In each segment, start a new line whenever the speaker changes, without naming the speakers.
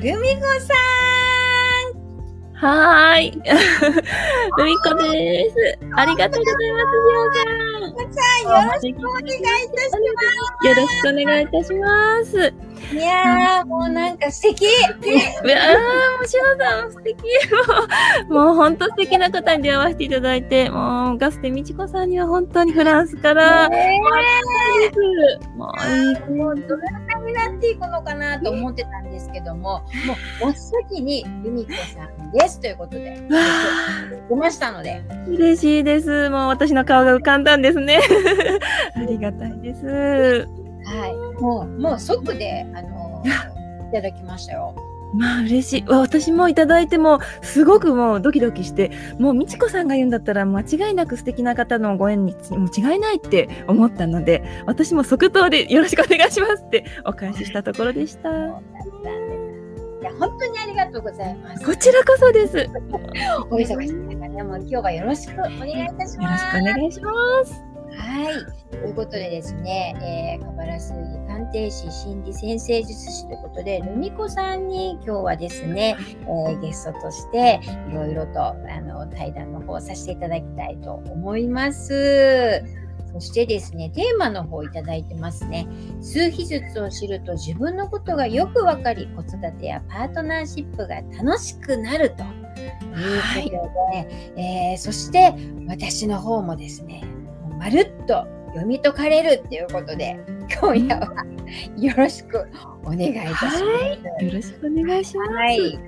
ルミコさ
はーい。ルミコです。ありがとうございます、
ん。さん、よろしくお願いいたしま
よろしくお願いいたします。
す。いやー、もうなんか素敵。
うわー、もう、しおさん、素敵。もう、もう本当素敵な方に出会わせていただいて、もう、ガステみちこさんには本当にフランスから、
え
もう、いい
ー、もうになっていくのかなと思ってたんですけども、もう真っ先にルミコさんですということで、
わ
出ましたので、
ー嬉しいです。もう私の顔が浮かんだんですね。ありがたいです。
はい、もう、もう即で、あの、いただきましたよ。
まあ嬉しい。わ私もいただいても、すごくもうドキドキして、もうみちこさんが言うんだったら間違いなく素敵な方のご縁にもう違いないって思ったので、私も即答で よろしくお願いしますってお返ししたところでした。
いや、本当にありがとうございます。
こちらこそです。よ
お忙しい中でも今日はよろしくお願いいたし
ろし
ます。
くお願いします。
はい。ということでですね、えー、カバラ数理鑑定士心理先生術師ということで、ルミコさんに今日はですね、えーゲストとしていろいろとあの対談の方をさせていただきたいと思います。そしてですね、テーマの方をいただいてますね。数秘術を知ると自分のことがよくわかり、子育てやパートナーシップが楽しくなるということで、えーそして私の方もですね、まるっと読み解かれるっていうことで、今夜はよろしくお願いいたします。
よろしくお願いします。
はい。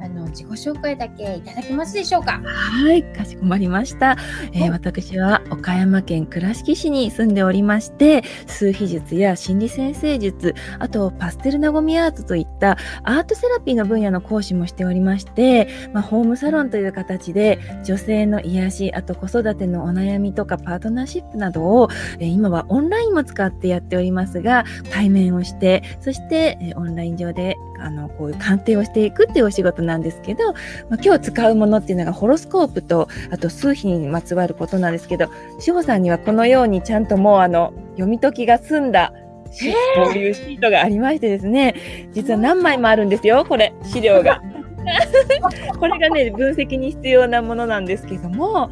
あの自己紹介だけいただけますでしょうか？
はい、かしこまりました。えー私は岡山県倉敷市に住んでおりまして、数秘術や心理先生術、あとパステルナゴミアートといったアートセラピーの分野の講師もしておりまして、まあ、ホームサロンという形で女性の癒し、あと子育てのお悩みとかパートナーシップなどを、えー今はオンラインも使ってやっておりますが、対面をして、そして、えーオンライン上であのこういう鑑定をしていくっていうお仕事なんですけど、まあ、今日使うものっていうのがホロスコープとあと数秘にまつわることなんですけど志保さんにはこのようにちゃんともうあの読み解きが済んだしこういうシートがありましてですね実は何枚もあるんですよこれ資料が。これがね分析に必要なものなんですけども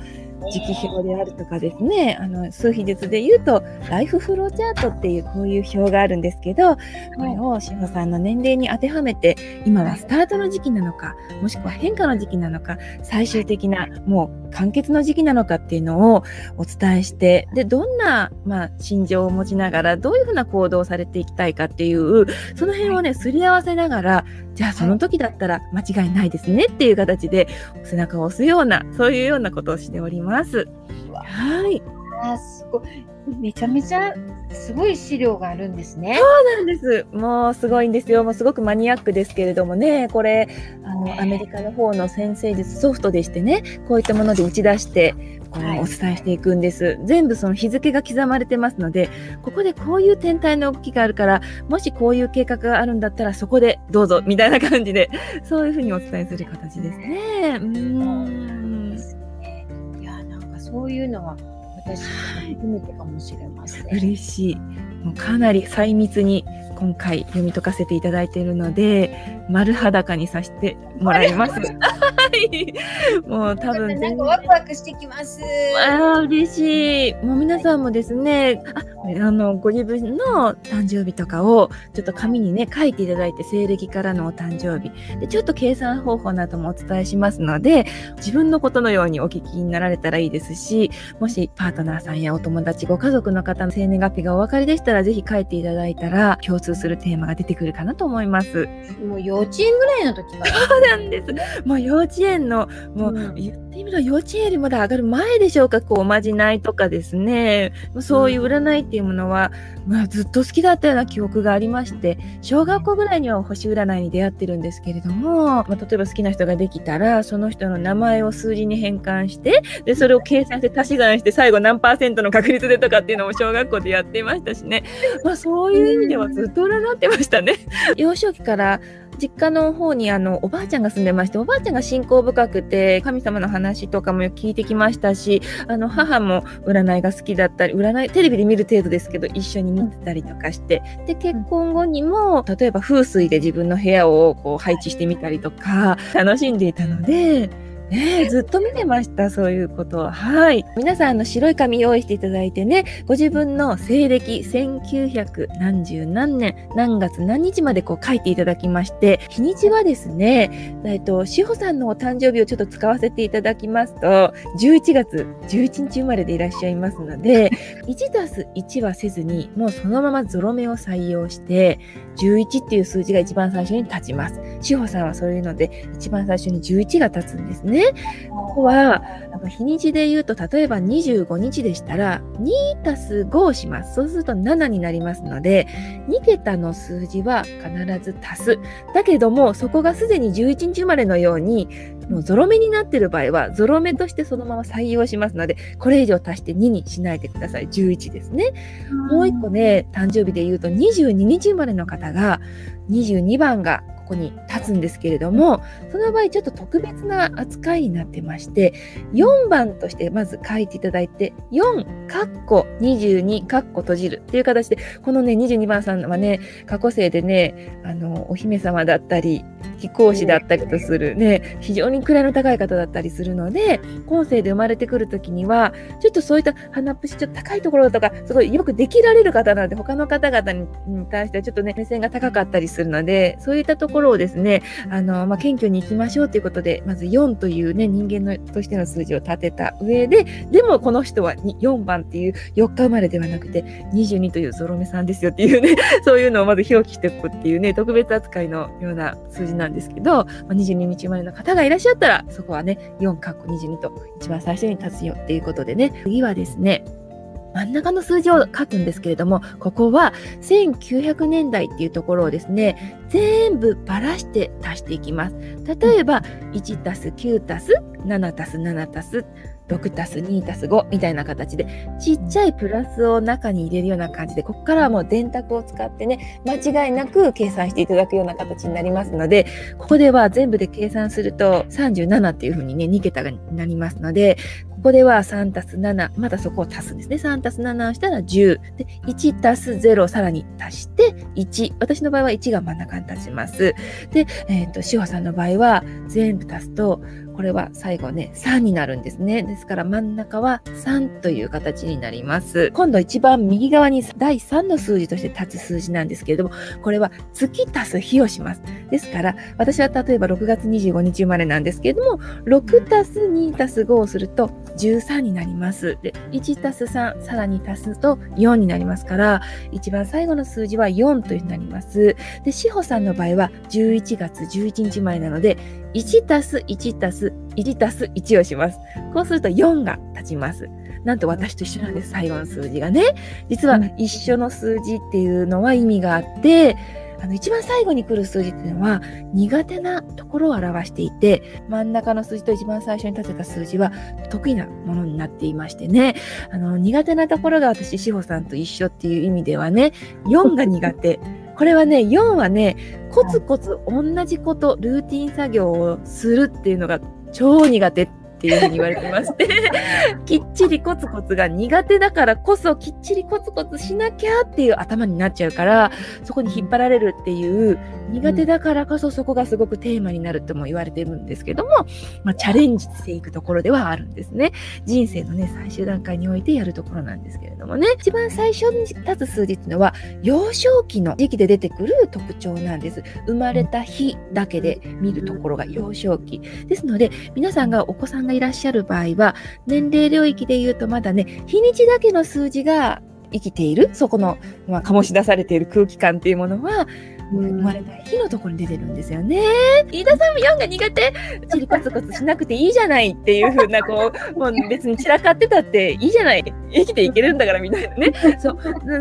時期表であるとかですねあの数秘術で言うとライフフローチャートっていうこういう表があるんですけどこれを志保さんの年齢に当てはめて今はスタートの時期なのかもしくは変化の時期なのか最終的なもう完結の時期なのかっていうのをお伝えしてでどんな、まあ、心情を持ちながらどういうふうな行動をされていきたいかっていうその辺をねすり合わせながらじゃあその時だったら間違いないですねっていう形で背中を押すようなそういうようなことをしております。はい
あーすごい。めちゃめちゃすごい資料があるんですね。
そうなんです。もうすごいんですよ。もうすごくマニアックですけれどもね、これ、あの、アメリカの方の先生術ソフトでしてね、こういったもので打ち出して、こう
はい
お伝えしていくんです。全部その日付が刻まれてますので、ここでこういう天体の動きがあるから、もしこういう計画があるんだったらそこでどうぞ、みたいな感じで、そういうふうにお伝えする形ですね。うーん。
いやなんかそういうのは私初めてかもしれません。
嬉しい。もうかなり細密に今回読み解かせていただいているので、丸裸にさせてもらいます。はい。もう多分
なん
全
かワクワクしてきます。
ああ、嬉しい。もう皆さんもですね、ああの、ご自分の誕生日とかを、ちょっと紙にね、書いていただいて、西暦からのお誕生日。で、ちょっと計算方法などもお伝えしますので、自分のことのようにお聞きになられたらいいですし、もしパートナーさんやお友達、ご家族の方の生年月日がお分かりでしたら、ぜひ書いていただいたら、共通するテーマが出てくるかなと思います。
もう幼稚園ぐらいの時から。
そうなんです。もう幼稚園の、もう、
うん
言ってみれば幼稚園よりまだ上がる前でしょうか、こう、おまじないとかですね。そういう占いっていうものは、まあ、ずっと好きだったような記憶がありまして、小学校ぐらいには星占いに出会ってるんですけれども、まあ、例えば好きな人ができたら、その人の名前を数字に変換して、で、それを計算して足し算して最後何パーセントの確率でとかっていうのも小学校でやっていましたしね。まあ、そういう意味ではずっと占ってましたね。幼少期から実家の方にあのおばあちゃんが住んでましておばあちゃんが信仰深くて神様の話とかも聞いてきましたしあの母も占いが好きだったり占いテレビで見る程度ですけど一緒に見てたりとかしてで結婚後にも例えば風水で自分の部屋をこう配置してみたりとか楽しんでいたので。ねえずっと見てました、そういうこと。はい。皆さん、あの、白い紙用意していただいてね、ご自分の西暦1900何十何年、何月何日までこう書いていただきまして、日にちはですね、えっと、志保さんのお誕生日をちょっと使わせていただきますと、11月11日生まれでいらっしゃいますので、1たす1はせずに、もうそのままゾロ目を採用して、11っていう数字が一番最初に立ちます。志保さんはそういうので、一番最初に11が立つんですね。ここは、日にちで言うと、例えば25日でしたら、2たす5をします。そうすると7になりますので、2桁の数字は必ず足す。だけども、そこがすでに11日生まれのように、もうゾロ目になっている場合は、ゾロ目としてそのまま採用しますので、これ以上足して2にしないでください。11ですね。もう一個ね、誕生日で言うと22日生まれの方が、22番がこに立つんですけれどもその場合ちょっと特別な扱いになってまして4番としてまず書いていただいて4カッコ22カッコ閉じるっていう形でこのね22番さんはね過去生でねあのお姫様だったり貴公子だったりとするね非常に位の高い方だったりするので今世で生まれてくる時にはちょっとそういった鼻っぷしちょっと高いところとかすごいよくできられる方なので他の方々に対してはちょっとね目線が高かったりするのでそういったところをですねあの、まあ、謙虚に行きましょうということでまず4というね人間のとしての数字を立てた上ででもこの人は4番っていう4日生まれではなくて22というゾロ目さんですよっていうねそういうのをまず表記しておくっていうね特別扱いのような数字なんですんですけど、まあ、22日生まれの方がいらっしゃったら、そこはね、4かっこ22と一番最初に立つよっていうことでね、次はですね、真ん中の数字を書くんですけれども、ここは1900年代っていうところをですね、全部ばらして足していきます。例えば、1たす9たす7たす7たす6たす2たす5みたいな形でちっちゃいプラスを中に入れるような感じでここからはもう電卓を使ってね間違いなく計算していただくような形になりますのでここでは全部で計算すると37っていうふうにね2桁になりますのでここでは3たす7またそこを足すんですね3たす7をしたら10で1たす0さらに足して1私の場合は1が真ん中に立ちますで、えっ、ー、と志保さんの場合は全部足すとこれは最後ね、3になるんですね。ですから真ん中は3という形になります。今度一番右側に第3の数字として立つ数字なんですけれども、これは月足す日をします。ですから、私は例えば6月25日生まれなんですけれども、6足す2足す5をすると13になります。で、1足す3、さらに足すと4になりますから、一番最後の数字は4というになります。で、志保さんの場合は11月11日生まれなので、1たす1たす1たす1をします。こうすると4が立ちます。なんと私と一緒なんです、最後の数字がね。実は一緒の数字っていうのは意味があって、あの一番最後に来る数字っていうのは苦手なところを表していて真ん中の数字と一番最初に立てた数字は得意なものになっていましてね。あの苦手なところが私志保さんと一緒っていう意味ではね4が苦手。これはね4はねコツコツ同じことルーティン作業をするっていうのが超苦手。ってていうふうに言われてまして きっちりコツコツが苦手だからこそきっちりコツコツしなきゃっていう頭になっちゃうからそこに引っ張られるっていう苦手だからこそそこがすごくテーマになるとも言われてるんですけども、まあ、チャレンジしていくところではあるんですね。人生のね最終段階においてやるところなんですけれどもね一番最初に立つ数字っていうのは幼少期の時期で出てくる特徴なんです。生まれた日だけで見るところが幼少期ですので皆さんがお子さんがいらっしゃる場合は、年齢領域でいうとまだね、日にちだけの数字が生きている、そこの、まあ、醸し出されている空気感っていうものは、生まれた日のところに出てるんですよね。飯田さんも4が苦手？チリコツコツしなくていいじゃないっていう風な、こう、もう別に散らかってたっていいじゃない生きていけるんだからみたいなね。そう。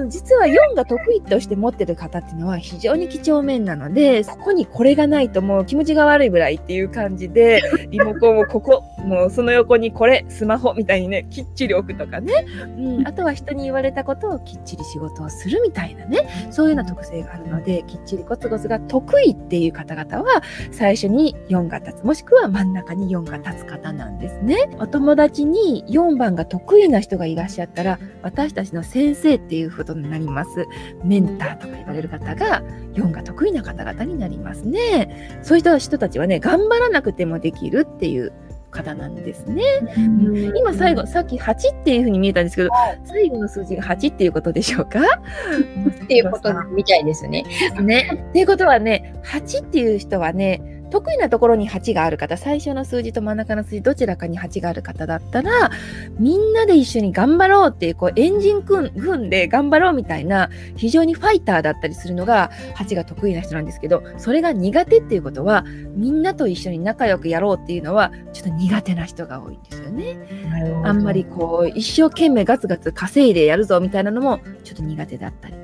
実は4が得意として持ってる方っていうのは非常に几帳面なので、ここにこれがないともう気持ちが悪いぐらいっていう感じで、リモコンをここ、もうその横にこれ、スマホみたいにね、きっちり置くとかね。うん。あとは人に言われたことをきっちり仕事をするみたいなね。そういうような特性があるので、きっちりじコツコツが得意っていう方々は最初に4が立つもしくは真ん中に4が立つ方なんですね。お友達に4番が得意な人がいらっしゃったら私たちの先生っていうことになります。メンターとか言われる方が4が得意な方々になりますね。そういった人たちはね頑張らなくてもできるっていう方なんですね。今最後さっき8っていうふうに見えたんですけど、最後の数字が8っていうことでしょうか？
っていうことみたいですね。
ね。っていうことはね8っていう人はね得意なところに8がある方、最初の数字と真ん中の数字、どちらかに8がある方だったら、みんなで一緒に頑張ろうっていう、こう、エンジン組んで頑張ろうみたいな、非常にファイターだったりするのが、8が得意な人なんですけど、それが苦手っていうことは、みんなと一緒に仲良くやろうっていうのは、ちょっと苦手な人が多いんですよね。あんまりこう、一生懸命ガツガツ稼いでやるぞみたいなのも、ちょっと苦手だったり。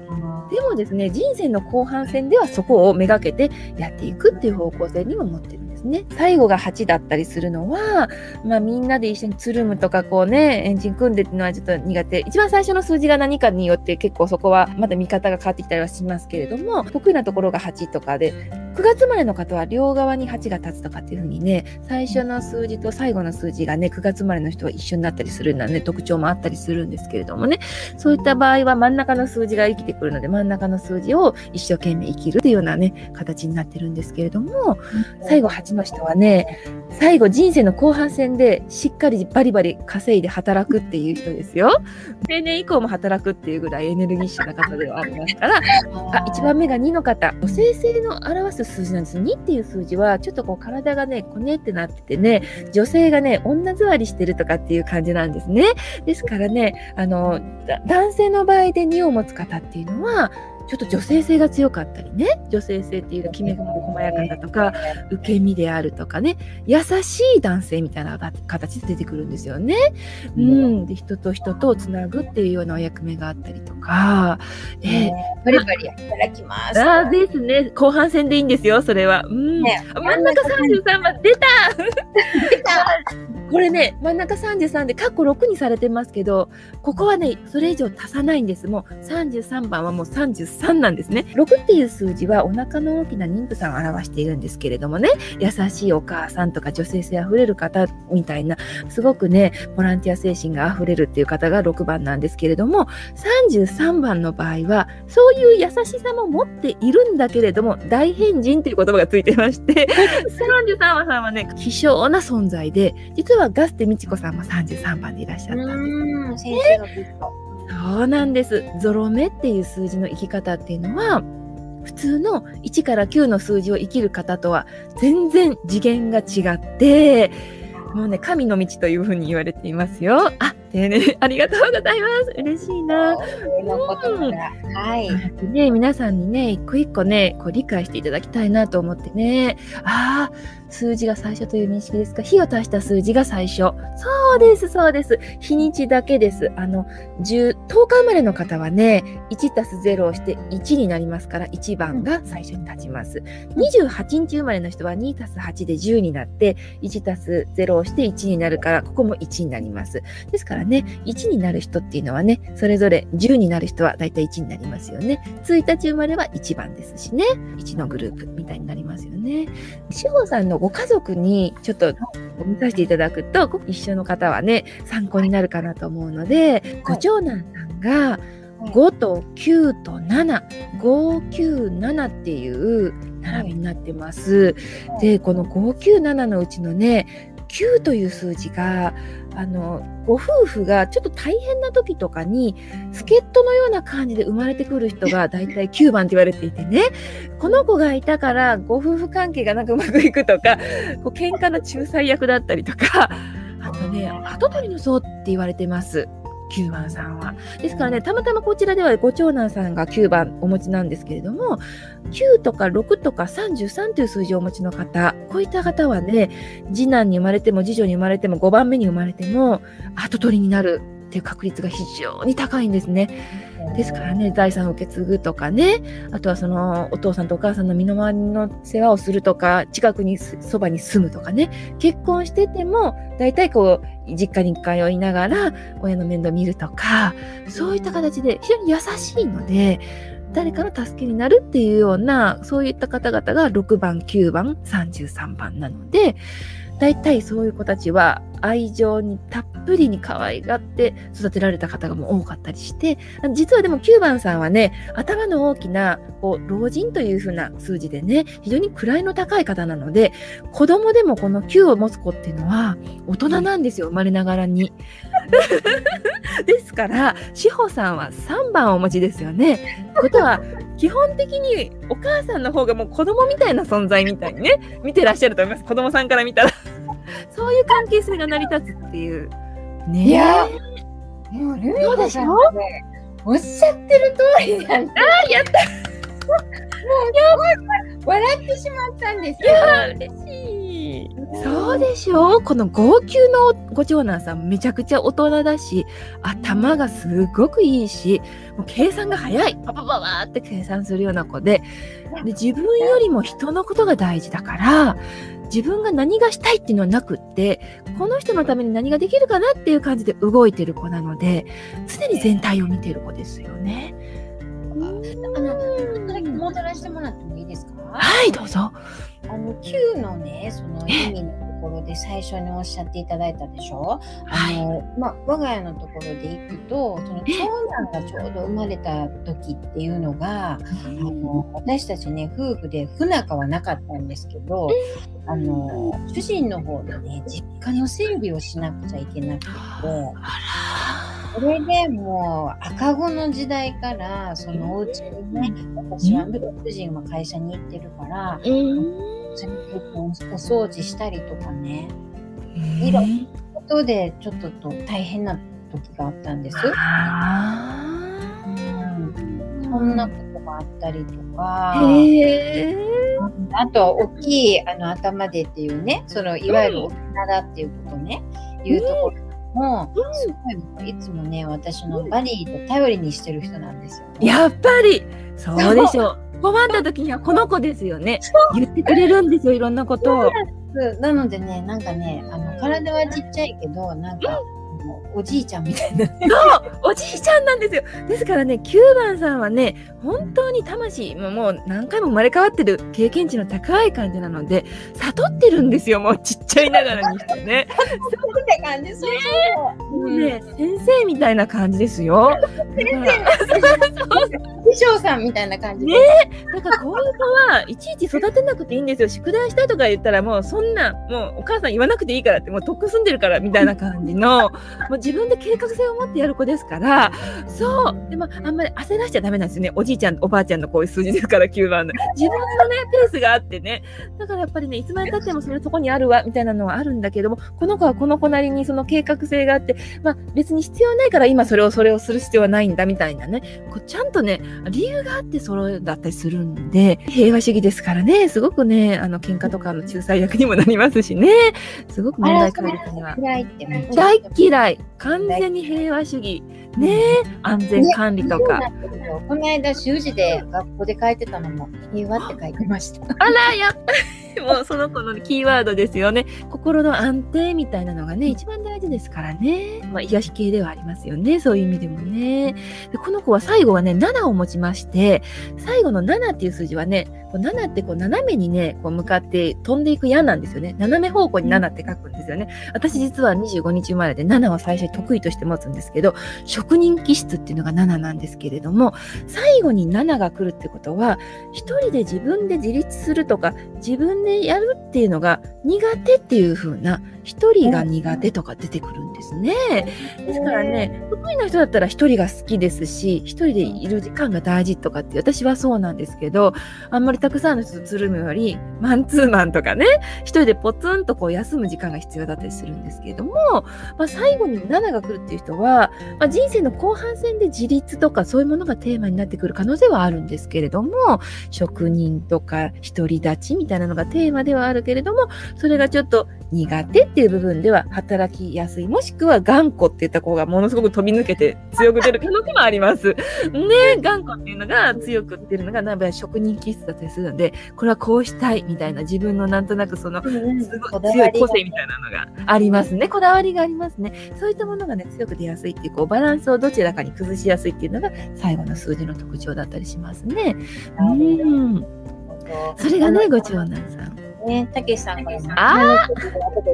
でもですね、人生の後半戦ではそこをめがけてやっていくっていう方向性にも持ってるんですね。最後が8だったりするのは、まあみんなで一緒につるむとかこうね、エンジン組んでっていうのはちょっと苦手。一番最初の数字が何かによって結構そこはまだ見方が変わってきたりはしますけれども、得意なところが8とかで、9月生まれの方は両側に8が立つとかっていう風にね、最初の数字と最後の数字がね、9月生まれの人は一緒になったりするようなね、特徴もあったりするんですけれどもね、そういった場合は真ん中の数字が生きてくるので、真ん中の数字を一生懸命生きるっていうようなね、形になってるんですけれども、最後8の人はね、最後人生の後半戦でしっかりバリバリ稼いで働くっていう人ですよ。定年以降も働くっていうぐらいエネルギッシュな方ではありますから、あ、1番目が2の方、女性性の表す数字なんです。2っていう数字は、ちょっとこう体がね、こねってなっててね、女性がね、女座りしてるとかっていう感じなんですね。ですからね、あの、男性の場合で2を持つ方っていうのは、ちょっと女性性が強かったりね。女性性っていうきめ細やかだとか受け身であるとかね。優しい男性みたいな形で出てくるんですよね。うん、で人と人とつなぐっていうようなお役目があったりとか、
えー、バリバリ働きます。
あですね。後半戦でいいんですよそれは。うん、ね、真ん中33番出た。出た。これね、真ん中33で、カッコ6にされてますけど、ここはね、それ以上足さないんです。もう33番はもう33なんですね。6っていう数字はお腹の大きな妊婦さんを表しているんですけれどもね、優しいお母さんとか女性性あふれる方みたいな、すごくね、ボランティア精神があふれるっていう方が6番なんですけれども、33番の場合は、そういう優しさも持っているんだけれども、大変人っていう言葉がついてまして、33番さんはね、希少な存在で、実ははガステ美智子さんも33番でいらっしゃったんです。そうなんです。ゾロ目っていう数字の生き方っていうのは、普通の1から9の数字を生きる方とは全然次元が違って、もうね、神の道というふうに言われていますよ。あ、丁寧、ありがとうございます。嬉しいな。うん、はい。ね、皆さんにね、一個一個ね、こう理解していただきたいなと思ってね。ああ、数字が最初という認識ですか？日を足した数字が最初。そうです、そうです。日にちだけです。あの、10、10日生まれの方はね、1たす0をして1になりますから、1番が最初に立ちます。28日生まれの人は2たす8で10になって、1たす0をして1になるから、ここも1になります。ですからね、1になる人っていうのはね、それぞれ10になる人はだいたい1になりますよね。1日生まれは1番ですしね、1のグループみたいになりますよね。志保さんのご家族にちょっと見させていただくと、一緒の方はね、参考になるかなと思うので、ご長男さんが、5と9と7、597っていう並びになってます。で、この597のうちのね、9という数字があのご夫婦がちょっと大変な時とかに助っ人のような感じで生まれてくる人が大体9番って言われていてね。この子がいたからご夫婦関係がなんかうまくいくとかこう喧嘩の仲裁役だったりとかあとね後取りの層って言われてます。9番さんは。ですからね、たまたまこちらではご長男さんが9番お持ちなんですけれども、9とか6とか33という数字をお持ちの方、こういった方はね、次男に生まれても次女に生まれても5番目に生まれても後取りになるっていう確率が非常に高いんですね。ですからね、財産を受け継ぐとかね、あとはそのお父さんとお母さんの身の回りの世話をするとか、近くにそばに住むとかね、結婚してても、大体こう、実家に通いながら親の面倒見るとか、そういった形で非常に優しいので、誰かの助けになるっていうようなそういった方々が6番9番33番なので大体そういう子たちは愛情にたっぷりに可愛がって育てられた方がもう多かったりして実はでも9番さんはね頭の大きなこう老人というふうな数字でね非常に位の高い方なので子供でもこの9を持つ子っていうのは大人なんですよ生まれながらに。ですから志保さんは3番をお持ちですよね。ことは基本的にお母さんの方がもう子供みたいな存在みたいにね見てらっしゃると思います。子供さんから見たら。そういう関係性が成り立つっていう。ね。
いやもうルミ子さんおっしゃってる通りなんで
あやった。
もうすごい笑ってしまったんです
いや嬉しいそうでしょ？うこの号泣のご長男さんめちゃくちゃ大人だし頭がすごくいいしもう計算が早い。パパパパって計算するような子でで自分よりも人のことが大事だから自分が何がしたいっていうのはなくってこの人のために何ができるかなっていう感じで動いてる子なので常に全体を見てる子ですよね。
あの、ちょっとだけ戻らせてもらってもいいですか？
はいどうぞ。
あの Q のねその意味のところで最初におっしゃっていただいたでしょ、あのまあ、我が家のところで行くとその長男がちょうど生まれた時っていうのがあの私たちね夫婦で不仲はなかったんですけどあの主人の方でね実家の整備をしなくちゃいけなくて。それでもう赤子の時代からそのお家にね私は主人は会社に行ってるから、お掃除したりとかねいろんなことでちょっとと大変な時があったんです。うん、そんなことがあったりとか。あと、大きいあの頭でっていうね、そのいわゆる大人だっていうことね、いうところも、すごいいつもね、私のバディと頼りにしてる人なんですよ、ね。
やっぱり。そうでしょう。困った時にはこの子ですよね。言ってくれるんですよ、いろんなことを。
なのでね、なんかね、あの体はちっちゃいけど、なんか、おじいちゃんみたいな、ね。
そうおじいちゃんなんですよ。ですからね、9番さんはね、本当に魂、もうもう何回も生まれ変わってる経験値の高い感じなので、悟ってるんですよ、もうちっちゃいながらにしてね。
そうって感じ、そうそう。
もうね、先生みたいな感じですよ。
先生師匠さんみたいな感じ
ねだからこういう子はいちいち育てなくていいんですよ。宿題したとか言ったらもうそんな、もうお母さん言わなくていいからって、もうとっく住んでるからみたいな感じの、もう自分で計画性を持ってやる子ですから、そう。でもあんまり焦らしちゃダメなんですよね。おじいちゃん、おばあちゃんのこういう数字ですから9番の。自分のね、ペースがあってね。だからやっぱりね、いつまで経ってもそれそこにあるわ、みたいなのはあるんだけども、この子はこの子なりにその計画性があって、まあ別に必要ないから今それをそれをする必要はないんだみたいなね。こうちゃんとね、理由があってそれだったりするんで、平和主義ですからね、すごくね、あの喧嘩とかの仲裁役にもなりますしね、すごく問題解決には。大嫌い完全に平和主義。ね。安全管理とか。
この間習字で学校で書いてたのも平和って書いてました。
あらやっぱり。もうその子のキーワードですよね。心の安定みたいなのがね一番大事ですからね、まあ、癒し系ではありますよね。そういう意味でもね。でこの子は最後はね7を持ちまして最後の7っていう数字はねこう7ってこう斜めにねこう向かって飛んでいく矢なんですよね斜め方向に7って書くんですよね私実は25日生まれで7は最初に得意として持つんですけど職人気質っていうのが7なんですけれども最後に7が来るってことは一人で自分で自立するとか自分でやるっていうのが苦手っていう風な一人が苦手とか出てくるんですね。ですからね得意な人だったら一人が好きですし一人でいる時間が大事とかって私はそうなんですけどあんまりたくさんの人とつるむよりマンツーマンとかね一人でポツンとこう休む時間が必要だったりするんですけれども、まあ、最後に7が来るっていう人は、まあ、人生の後半戦で自立とかそういうものがテーマになってくる可能性はあるんですけれども職人とか独り立ちみたいなのがテーマではあるけれどもそれがちょっと苦手っていう部分では働きやすい。もしくは頑固って言った子がものすごく飛び抜けて強く出る可能性もあります。ね頑固っていうのが強く出るのが、なんか職人気質だったりするので、これはこうしたいみたいな自分のなんとなくその、すごい強い個性みたいなのがありますね。こだわりがありますね。そういったものがね、強く出やすいっていう、こう、バランスをどちらかに崩しやすいっていうのが最後の数字の特徴だったりしますね。うん。それがね、ご長男さん。
ね、たけしさんから
あ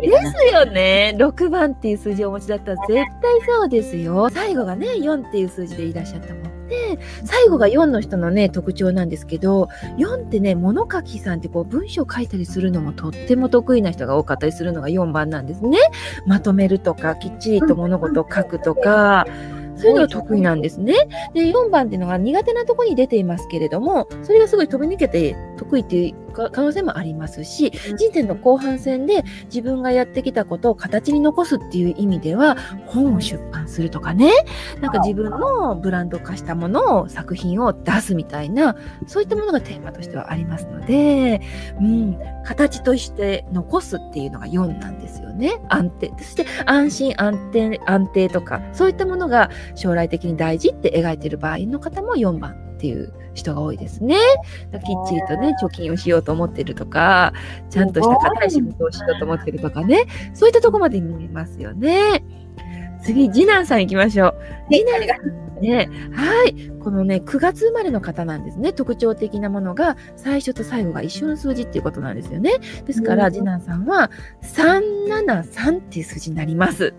ですよね。6番っていう数字をお持ちだったら絶対そうですよ。最後がね、4っていう数字でいらっしゃったもんで、最後が4の人のね、特徴なんですけど、4ってね、物書きさんってこう文章書いたりするのもとっても得意な人が多かったりするのが4番なんですね。まとめるとか、きっちりと物事を書くとか、そういうのが得意なんですね。で、4番っていうのが苦手なとこに出ていますけれども、それがすごい飛び抜けて得意っていう可能性もありますし、人生の後半戦で自分がやってきたことを形に残すっていう意味では、本を出版するとかね、なんか自分のブランド化したものを、作品を出すみたいな、そういったものがテーマとしてはありますので、うん、形として残すっていうのが4なんですよね。安定。そして安心安定、安定とか、そういったものが将来的に大事って描いている場合の方も4番っていう人が多いですね。きっちりとね、貯金をしようと思ってるとか、ちゃんとした硬い仕事をしようと思ってるとかね、そういったとこまで見えますよね。次、次男さん行きましょう。次男がね、はい。このね、9月生まれの方なんですね。特徴的なものが、最初と最後が一緒の数字っていうことなんですよね。ですから、次男さんは、373っていう数字になります。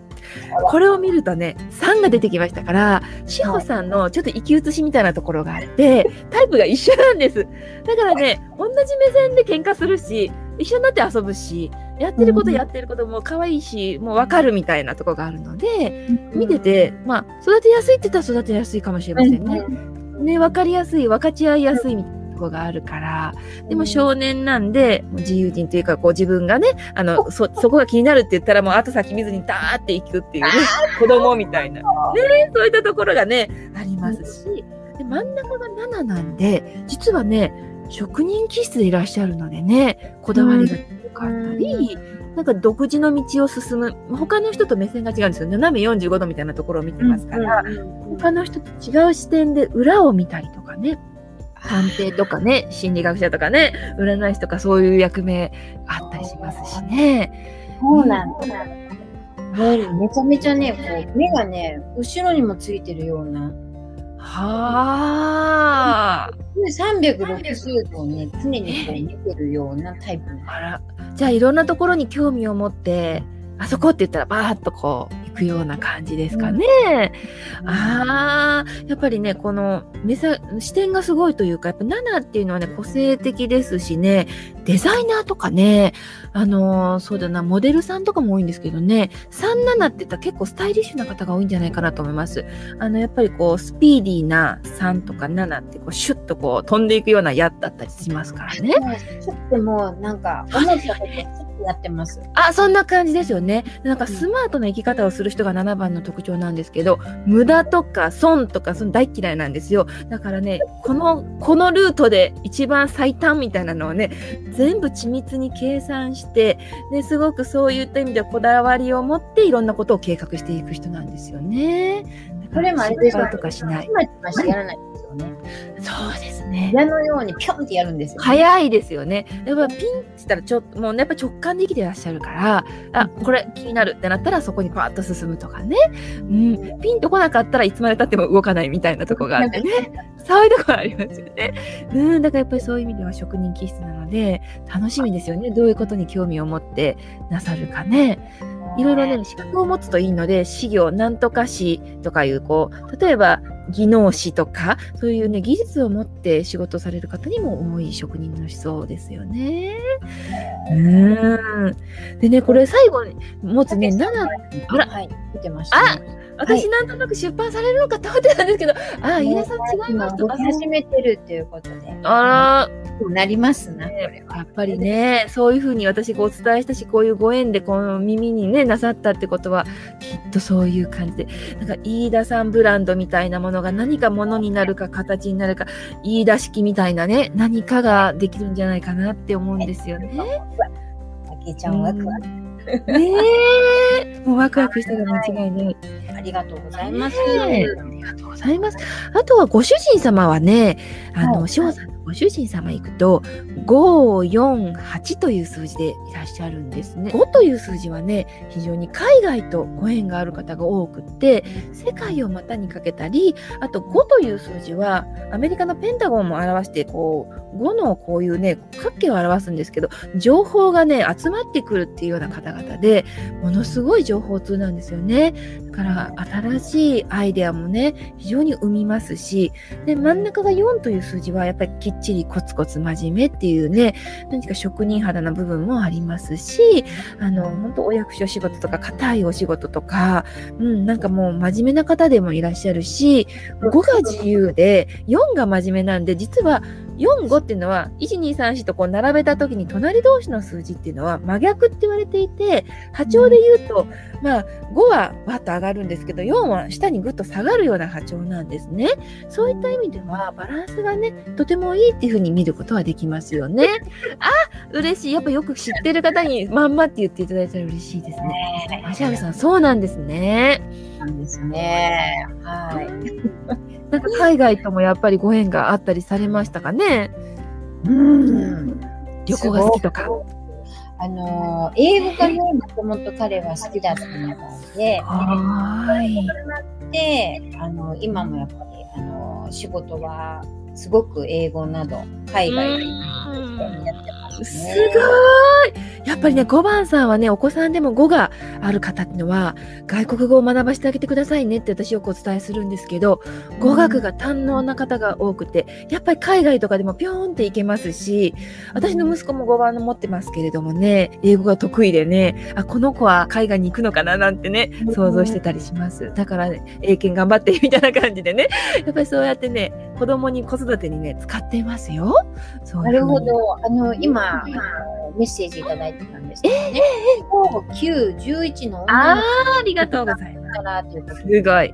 これを見るとね、3が出てきましたから、志保さんのちょっと生き写しみたいなところがあって、タイプが一緒なんです。だからね、同じ目線で喧嘩するし、一緒になって遊ぶし、やってることやってることも可愛いし、もう分かるみたいなとこがあるので、見てて、まあ、育てやすいって言ったら育てやすいかもしれませんね。ね、分かりやすい、分かち合いやすいみたいな。とこがあるから、でも少年なんで、自由人というか、こう自分がね、あの、そ、そこが気になるって言ったらもう後先見ずにダーっていくっていうね、子供みたいな。ね、そういったところがね、ありますし、で真ん中が7なんで、実はね、職人気質でいらっしゃるのでね、こだわりがかったり、なんか独自の道を進む、他の人と目線が違うんですよ。斜め45度みたいなところを見てますから、他の人と違う視点で裏を見たりとかね、探偵とかね、心理学者とかね、占い師とかそういう役目あったりしますしね。
そうなんだ。めちゃめちゃね、こう目がね、後ろにもついてるような。
はあ。
360度ね、常にこう見てるようなタイプ。
あら。じゃあいろんなところに興味を持って、あそこって言ったらバーッとこう行くような感じですかね。うん、ああ、やっぱりね、この目さ視点がすごいというか、やっぱ7っていうのはね、個性的ですしね、デザイナーとかね、あのー、そうだな、モデルさんとかも多いんですけどね、37って言ったら結構スタイリッシュな方が多いんじゃないかなと思います。あの、やっぱりこう、スピーディーな3とか7ってこう、シュッとこう、飛んでいくような矢だったりしますからね。
ちょっともう、なんか、思ったことやってます。
あ、そんな感じですよね。なんかスマートな生き方をする人が7番の特徴なんですけど、無駄とか損とかその大嫌いなんですよ。だからね、この、このルートで一番最短みたいなのをね、全部緻密に計算して、ね、すごくそういった意味ではこだわりを持っていろんなことを計画していく人なんですよね。
これもあれで
とかしない。
やらないですよね。
そうですね。
矢のようにピョンってやるんですよ、
ね。早いですよね。やっぱピンって言ったらちょっと、もうやっぱ直感で生きてらっしゃるから、あ、これ気になるってなったらそこにパーッと進むとかね。うん。ピンと来なかったらいつまで経っても動かないみたいなとこがあってね。そういうとこありますよね。うん。だからやっぱりそういう意味では職人気質なので、楽しみですよね。どういうことに興味を持ってなさるかね。いろいろね、資格を持つといいので、資料なんとか士とかいう、こう、例えば技能士とか、そういうね、技術を持って仕事される方にも多い職人の思想ですよね。うん。でね、これ最後に持つね、7、
あら、はい、見てました、
ね。私なんとなく出版されるのかと思ってたんですけど、あ、飯田さん違いますとか。
始めてるっていうことで。
あ
ら。なりますな、
ね、やっぱりね、そういうふうに私がお伝えしたし、こういうご縁でこの耳にね、なさったってことは、きっとそういう感じで、なんか飯田さんブランドみたいなものが何かものになるか形になるか、飯田式みたいなね、何かができるんじゃないかなって思うんですよね。
あけちゃんワクワク。
ねえ、もうワクワクしたら間違いない。
ありがとうございます。
ありがとうございます。あとはご主人様はね、あの、
はい
志保さんのご主人様行くと、5、4、8という数字でいらっしゃるんですね。5という数字はね、非常に海外とご縁がある方が多くって、世界を股にかけたり、あと5という数字は、アメリカのペンタゴンも表して、こう、5のこういうね、角形を表すんですけど、情報がね、集まってくるっていうような方々で、ものすごい情報通なんですよね。から新しいアイデアもね非常に生みますしで真ん中が4という数字はやっぱりきっちりコツコツ真面目っていうね何か職人肌な部分もありますしあの本当お役所仕事とか硬いお仕事とか、うん、なんかもう真面目な方でもいらっしゃるし5が自由で4が真面目なんで実は45っていうのは1234とこう並べた時に隣同士の数字っていうのは真逆って言われていて波長で言うと、まあ5はわっと上がるんですけど4は下にぐっと下がるような波長なんですね。そういった意味ではバランスがねとてもいいっていうふうに見ることはできますよね。あ嬉しいやっぱよく知ってる方にまんまって言っていただいたら嬉しいですね。
ね
芦原さんそうなんですね。
なんですね。はい。
なんか海外ともやっぱりご縁があったりされましたかね？
うん。
旅行が好きとか。
あの英語がねもともと彼は好きだったみたいで、
はーい。
であの今もやっぱりあの仕事はすごく英語など海外でやってます
す
ね。
ごい。やっぱりね5番さんはねお子さんでも5がある方っていうのは外国語を学ばせてあげてくださいねって私よくお伝えするんですけど語学が堪能な方が多くてやっぱり海外とかでもピョーンって行けますし私の息子も5番の持ってますけれどもね英語が得意でねあこの子は海外に行くのかななんてね想像してたりします。だから、ね、英検頑張ってみたいな感じでねやっぱりそうやってね子供に子育てにね使っていますよ。
ないるほど。あの今メッセージいただいてたんですけどね。5、9、11の女の
あありがとうございますすごい。
で、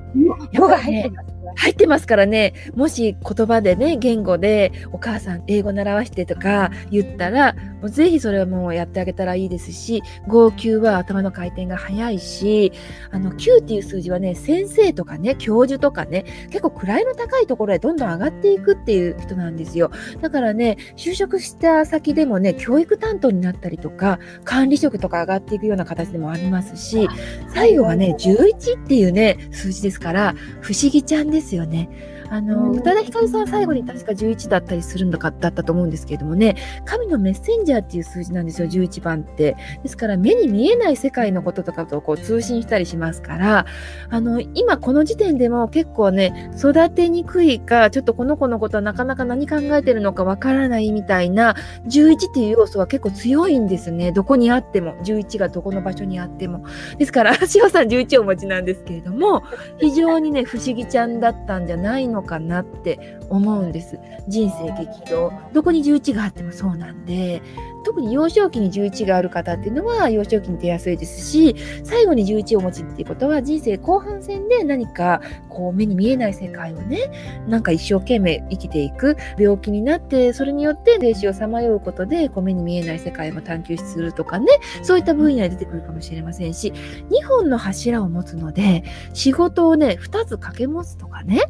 5が入ってます。
入ってますからね、もし言葉でね、言語でお母さん英語習わしてとか言ったら、もうぜひそれはもうやってあげたらいいですし、5、9は頭の回転が早いし、あの9っていう数字はね、先生とかね、教授とかね、結構位の高いところへどんどん上がっていくっていう人なんですよ。だからね、就職した先でもね、教育担当になったりとか、管理職とか上がっていくような形でもありますし、最後はね、11っていうね、数字ですから、不思議ちゃんですよね。あの、宇多田ヒカルさんは最後に確か11だったりするのかだったと思うんですけれどもね、神のメッセンジャーっていう数字なんですよ、11番って。ですから、目に見えない世界のこととかとこう通信したりしますから、あの、今この時点でも結構ね、育てにくいか、ちょっとこの子のことはなかなか何考えてるのかわからないみたいな、11っていう要素は結構強いんですね。どこにあっても、11がどこの場所にあっても。ですから、塩さん11をお持ちなんですけれども、非常にね、不思議ちゃんだったんじゃないのかなって思うんです。人生激動。どこに11があってもそうなんで、特に幼少期に11がある方っていうのは幼少期に出やすいですし、最後に11をお持ちっていうことは人生後半戦で何かこう目に見えない世界をね、なんか一生懸命生きていく病気になって、それによって霊視をさまようことでこう目に見えない世界を探求するとかね、そういった分野に出てくるかもしれませんし、2本の柱を持つので、仕事をね、2つ掛け持つとかね、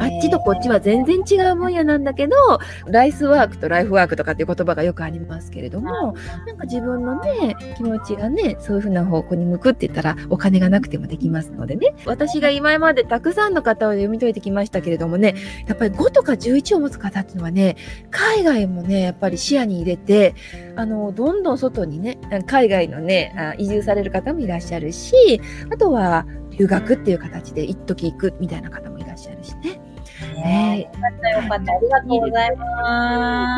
あっちとこっちは全然違う分野なんだけど、ライスワークとライフワークとかっていう言葉がよくありますけれども、なんか自分のね、気持ちがね、そういうふうな方向に向くって言ったら、お金がなくてもできますのでね。私が今までたくさんの方を読み解いてきましたけれどもね、やっぱり5とか11を持つ方っていうのはね、海外もね、やっぱり視野に入れて、あの、どんどん外にね、海外のね、あ移住される方もいらっしゃるし、あとは留学っていう形で一時行くみたいな方もいらっしゃるしね。
ねよかったよかった。ありがとうございま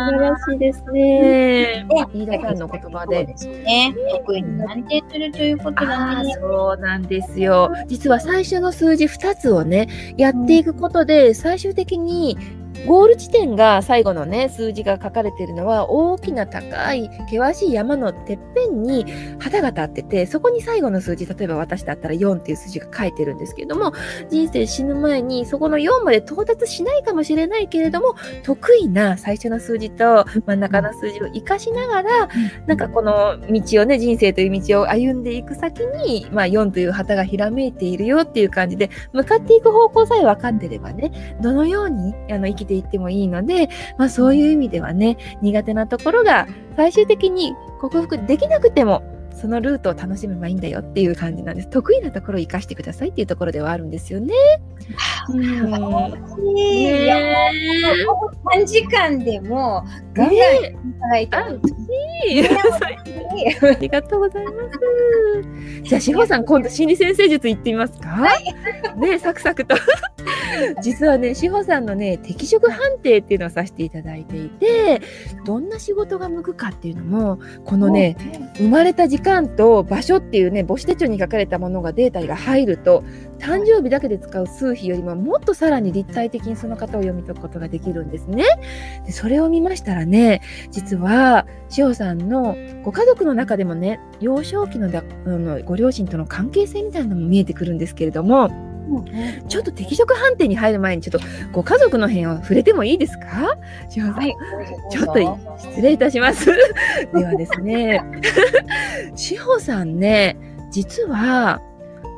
す。
素晴らしいですね。
で
飯田さんの言葉で。
ですね。得意に安定するということ
あ
だね。
あそうなんですよ。実は最初の数字2つをね、やっていくことで、最終的にゴール地点が最後のね数字が書かれているのは大きな高い険しい山のてっぺんに旗が立っててそこに最後の数字例えば私だったら4っていう数字が書いてるんですけども人生死ぬ前にそこの4まで到達しないかもしれないけれども得意な最初の数字と真ん中の数字を生かしながらなんかこの道をね人生という道を歩んでいく先に、まあ、4という旗がひらめいているよっていう感じで向かっていく方向さえ分かってればねどのようにあの生きていってもいいので、まあ、そういう意味ではね苦手なところが最終的に克服できなくてもそのルートを楽しめばいいんだよっていう感じなんです。得意なところを生かしてくださいっていうところではあるんですよね。
うん、ね短時間でもガンガンいただいて、
ね、ありがとうございます。じゃあ、志保さん、今度心理先生術行ってみますか？はい、ね、サクサクと。実はね、志保さんのね、適職判定っていうのをさせていただいていて、どんな仕事が向くかっていうのも、このね、生まれた時間と場所っていうね、母子手帳に書かれたものがデータが入ると、誕生日だけで使う数比よりももっとさらに立体的にその方を読み解くことができるんですね。でそれを見ましたらね、実は、志保さんのご家族の中でもね、幼少期のだあのご両親との関係性みたいなのも見えてくるんですけれども、ちょっと適職判定に入る前にちょっとご家族の辺を触れてもいいですか？志保さん、はい、ちょっと失礼いたします。ではですね、志保さんね、実は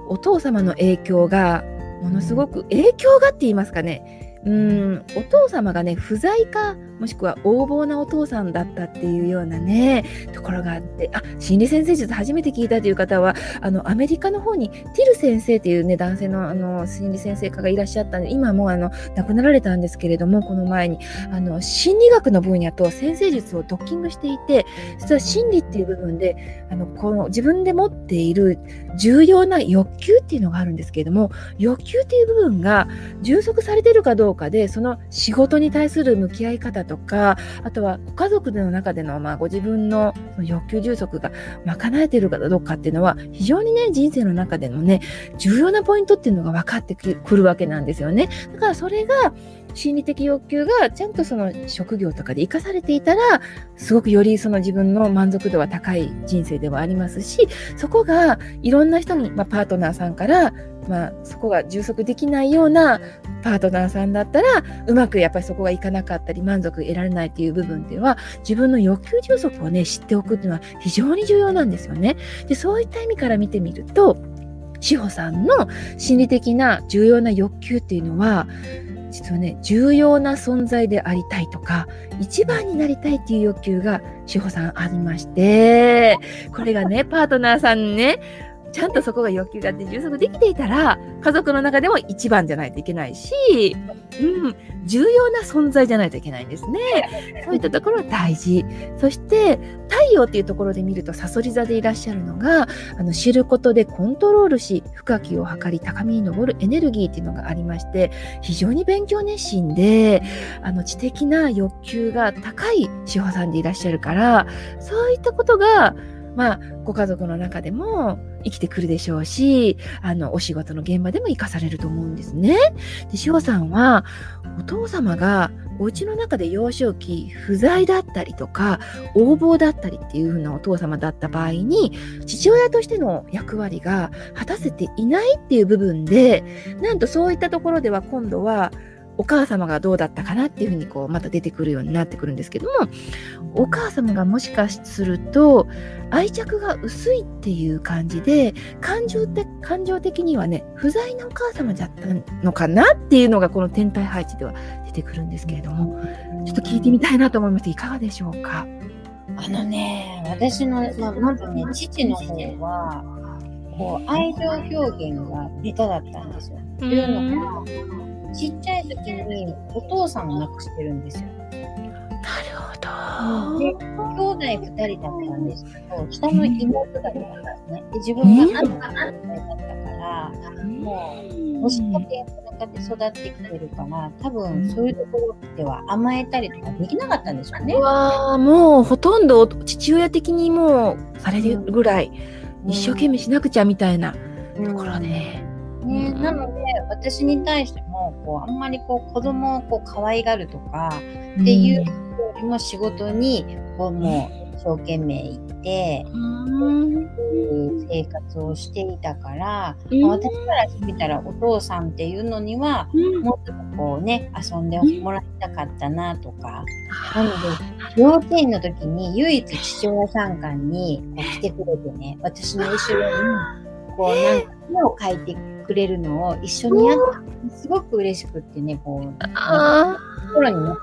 お父様の影響がものすごく影響がって言いますかね。うんお父様がね不在かもしくは横暴なお父さんだったっていうようなねところがあってあ心理先生術初めて聞いたという方はあのアメリカの方にティル先生っていうね男性のあの心理先生家がいらっしゃったんで今もあの亡くなられたんですけれどもこの前に。あの心理学の分野と先生術をドッキングしていて実は心理っていう部分であのこの自分で持っている重要な欲求っていうのがあるんですけれども欲求っていう部分が充足されてるかどうかでその仕事に対する向き合い方とかあとはご家族の中での、まあ、ご自分の欲求充足が賄えてるかどうかっていうのは非常にね人生の中でのね重要なポイントっていうのが分かってくるわけなんですよね。だからそれが心理的欲求がちゃんとその職業とかで生かされていたらすごくよりその自分の満足度は高い人生ではありますしそこがいろんな人に、まあ、パートナーさんからまあ、そこが充足できないようなパートナーさんだったらうまくやっぱりそこがいかなかったり満足得られないっていう部分では自分の欲求充足をね知っておくっていうのは非常に重要なんですよね。でそういった意味から見てみると志保さんの心理的な重要な欲求っていうのは実はね重要な存在でありたいとか一番になりたいっていう欲求が志保さんありましてこれがねパートナーさんねちゃんとそこが欲求があって充足できていたら家族の中でも一番じゃないといけないし、うん、重要な存在じゃないといけないんですね。そういったところは大事。そして太陽っていうところで見るとさそり座でいらっしゃるのがあの知ることでコントロールし深きを図り高みに登るエネルギーっていうのがありまして非常に勉強熱心であの知的な欲求が高い志保さんでいらっしゃるからそういったことがまあ、ご家族の中でも生きてくるでしょうし、あの、お仕事の現場でも生かされると思うんですね。で、しおさんは、お父様がお家の中で幼少期不在だったりとか、横暴だったりっていう風なお父様だった場合に、父親としての役割が果たせていないっていう部分で、なんとそういったところでは今度は、お母様がどうだったかなっていうふうにこうまた出てくるようになってくるんですけどもお母様がもしかすると愛着が薄いっていう感じで感情的感情的にはね不在なお母様だったのかなっていうのがこの天体配置では出てくるんですけれどもちょっと聞いてみたいなと思いましていかがでしょうか？
あのね私の、まあ、まずね父の方はこう愛情表現が下手だったんですよ。というのがちっちゃい時にお父さんを亡くしてるんですよ。
なるほど。
で、兄弟2人だったんですけど、下の妹だったんですね。で、自分が兄だったから、もう、息子の中で育ってきてるから、多分そういうところでは甘えたりとかできなかったんでしょうね。う
わもうほとんど父親的にもうされるぐらい、一生懸命しなくちゃみたいなところで。
ね、なので私に対してもこうあんまりこう子供をこう可愛がるとかっていうよりも仕事にこうもう一生懸命行って、生活をしていたから、私からしてみたらお父さんっていうのにはもっとこうね遊んでもらいたかったなとか、なので幼稚園の時に唯一父親参観に来てくれてね私の後ろにこうなんか絵を描いてくれるのを一緒にやってすごく嬉しくってねこう
あ
心に残っ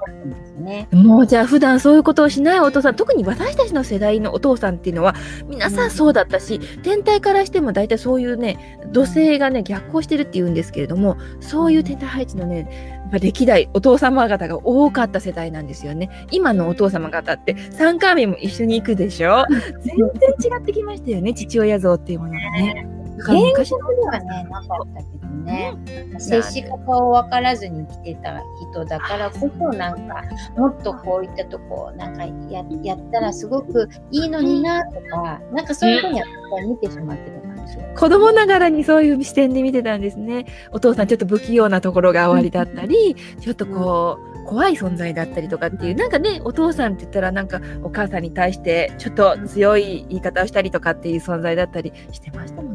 すよね。
ーもうじゃあ普段そういうことをしないお父さん特に私たちの世代のお父さんっていうのは皆さんそうだったし天体からしても大体そういうね土星がね逆行してるって言うんですけれどもそういう天体配置のねやっぱ歴代お父様方が多かった世代なんですよね。今のお父様方って参加日も一緒に行くでしょ？全然違ってきましたよね父親像っていうものがね。だから昔の
ではねなかったけどね接し方を分からずに来てた人だからこそなんかもっとこういったとこなんかややったらすごくいいのになとかなんかそういうふうにやっぱり見てしまってたかもしれない。
子供ながらにそういう視点で見てたんですね。お父さんちょっと不器用なところがおありだったり、ちょっとこう、怖い存在だったりとかっていう、なんかね、お父さんって言ったらなんかお母さんに対してちょっと強い言い方をしたりとかっていう存在だったりしてましたものね。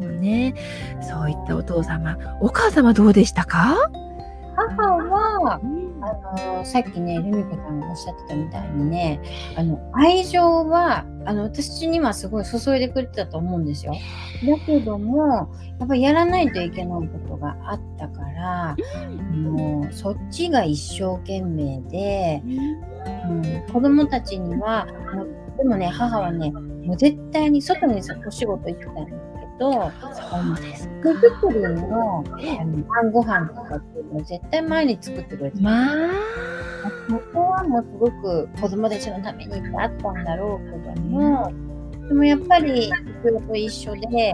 そういったお父様。お母様どうでしたか？
母はあのさっきねルミ子さんがおっしゃってたみたいにねあの愛情はあの私にはすごい注いでくれてたと思うんですよ。だけどもやっぱりやらないといけないことがあったからもうそっちが一生懸命で、うん、子供たちにはでもね母はねもう絶対に外にさお仕事行ってたんど
そうです。
手作りの晩ご飯とかっていうのを絶対前に作ってくれてた。
まあ、
ここはもうすごく子供たちのためにってあったんだろうけども、でもやっぱり父親と一緒で、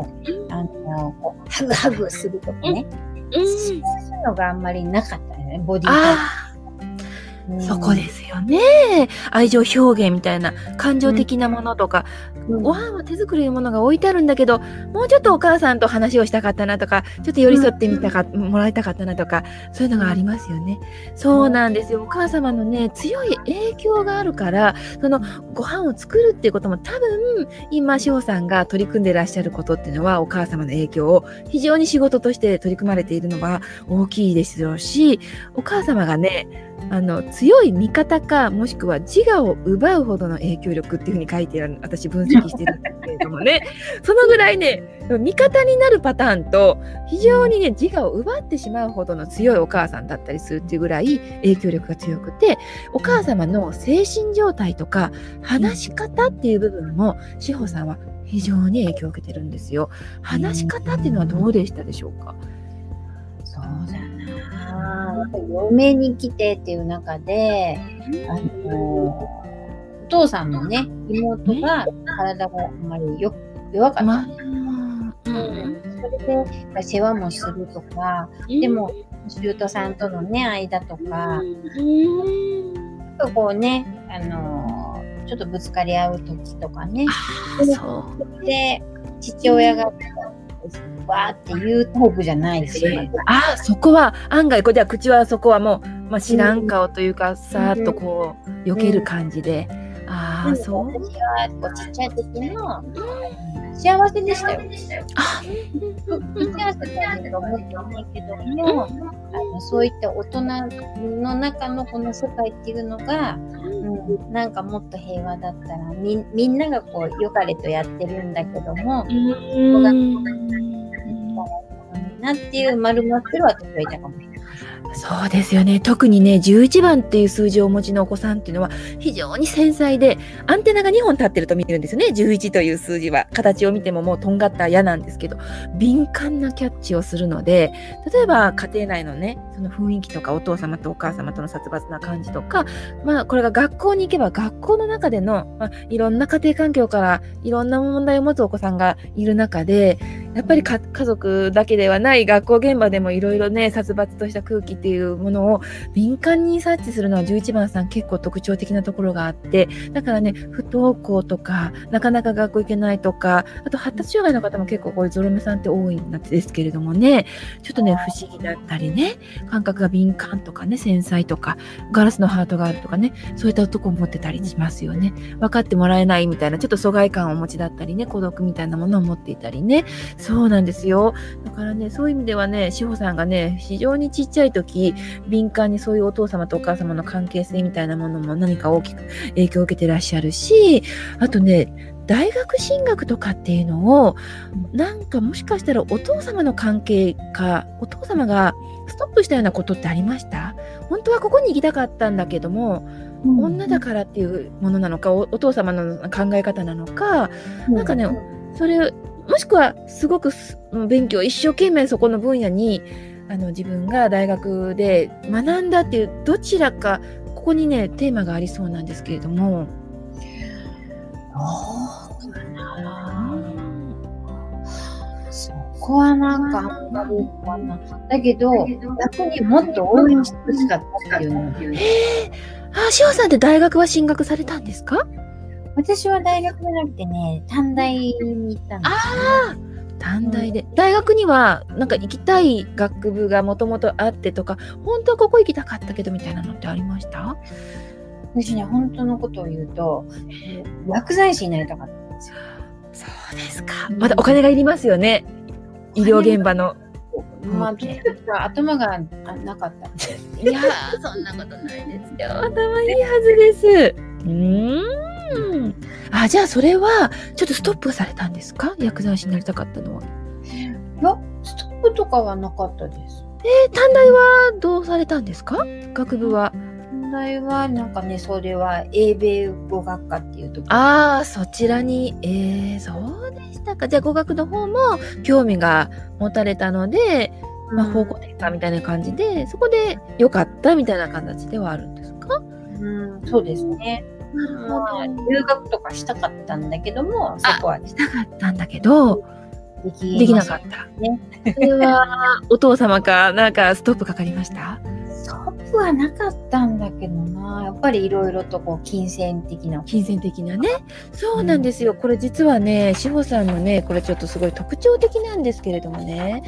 あの、こうハグハグするとかね、そういうのがあんまりなかったよね、ボディータ。
そこですよね。愛情表現みたいな感情的なものとか、
うん
ご飯は手作りのものが置いてあるんだけど、もうちょっとお母さんと話をしたかったなとか、ちょっと寄り添ってみたか、もらいたかったなとか、そういうのがありますよね。そうなんですよ。お母様のね、強い影響があるから、そのご飯を作るっていうことも多分、今、志保さんが取り組んでいらっしゃることっていうのは、お母様の影響を非常に仕事として取り組まれているのは大きいですよし、お母様がね、あの強い味方かもしくは自我を奪うほどの影響力っていうふうに書いてある私分析してるんですけれどもね。そのぐらいね味方になるパターンと非常にね自我を奪ってしまうほどの強いお母さんだったりするっていうぐらい影響力が強くてお母様の精神状態とか話し方っていう部分も志保さんは非常に影響を受けてるんですよ。話し方っていうのはどうでしたでしょうか、
そうだ嫁に来てっていう中で、あの、お父さんのね、妹が体があんまりよ弱かった。
まあ
ん。それで世話もするとか、でも、舅さんとのね、間とか、ちょっとこうね、あのちょっとぶつかり合う時とかね、
そう。
で、父親がわーって言うタイプじゃないですよ。
あそこは案外こうじゃあ口はそこはもう、まあ、知らん顔というか、さーっとこう避ける感じで、ああそう。
私はこうちっちゃい時の幸せでしたよ。
あ
幸せだと思ってないけども、あのそういった大人の中のこの世界っていうのが、うん、なんかもっと平和だったらみみんながこう良かれとやってるんだけども、なっていう丸まってる私はいたかもしれない。
そうですよね。特にね11番っていう数字をお持ちのお子さんっていうのは非常に繊細でアンテナが2本立ってると見るんですよね。11という数字は形を見てももうとんがった矢なんですけど敏感なキャッチをするので例えば家庭内のねその雰囲気とかお父様とお母様との殺伐な感じとかまあこれが学校に行けば学校の中での、まあ、いろんな家庭環境からいろんな問題を持つお子さんがいる中でやっぱり家族だけではない学校現場でもいろいろね殺伐とした空気っていうものを敏感に察知するのは11番さん結構特徴的なところがあってだからね不登校とかなかなか学校行けないとかあと発達障害の方も結構こういうゾロ目さんって多いんですけれどもねちょっとね不思議だったりね感覚が敏感とかね繊細とかガラスのハートがあるとかねそういったとこを持ってたりしますよね。分かってもらえないみたいなちょっと疎外感をお持ちだったりね孤独みたいなものを持っていたりねそうなんですよ。だからねそういう意味ではね志保さんがね非常にちっちゃい時敏感にそういうお父様とお母様の関係性みたいなものも何か大きく影響を受けてらっしゃるしあとね大学進学とかっていうのをなんかもしかしたらお父様の関係かお父様がストップしたようなことってありました？本当はここに行きたかったんだけども、うん、女だからっていうものなのかお父様の考え方なのか、うん、なんかねそれもしくはすごく勉強一生懸命そこの分野にあの自分が大学で学んだっていうどちらかここにねテーマがありそうなんですけれども。
そこはなんかあんまりかな。だけど、逆にもっと応援してほしかったっていうのを。
えー、あ、しおさんって大学は進学されたんですか？
私は大学じゃなくてね、短大に行ったんです、ね。
ああ短大で、大学にはなんか行きたい学部がもともとあってとか本当はここ行きたかったけどみたいなのってありました？
私ね、本当のことを言うと、薬剤師になりたかったんですよ。
そうですか。まだお金がいりますよね。医療現場の。
まあ、とにかく頭がなかった。
いやそんなことないですよ。頭いいはずです。うん。あ、じゃあそれは、ちょっとストップされたんですか？薬剤師になりたかったのは。
いや、ストップとかはなかったです。
えー、短大はどうされたんですか？学部は。
問題はなんかねそれは英米語学科っていうとこ
ろ。ああそちらに。えー、そうでしたか。じゃあ語学の方も興味が持たれたので、まあ、方向転換みたいな感じで、うん、そこで良かったみたいな形ではあるんですか？
うんそうですねなるほど、留学とかしたかったんだけどもそこは
したかったんだけどできできなかった。ね、それはお父様かなんかストップかかりました？
くはなかったんだけどな。やっぱりいろいろとこう金銭的な。
金銭的なね。そうなんですよ、うん、これ実はね志保さんのねこれちょっとすごい特徴的なんですけれどもね、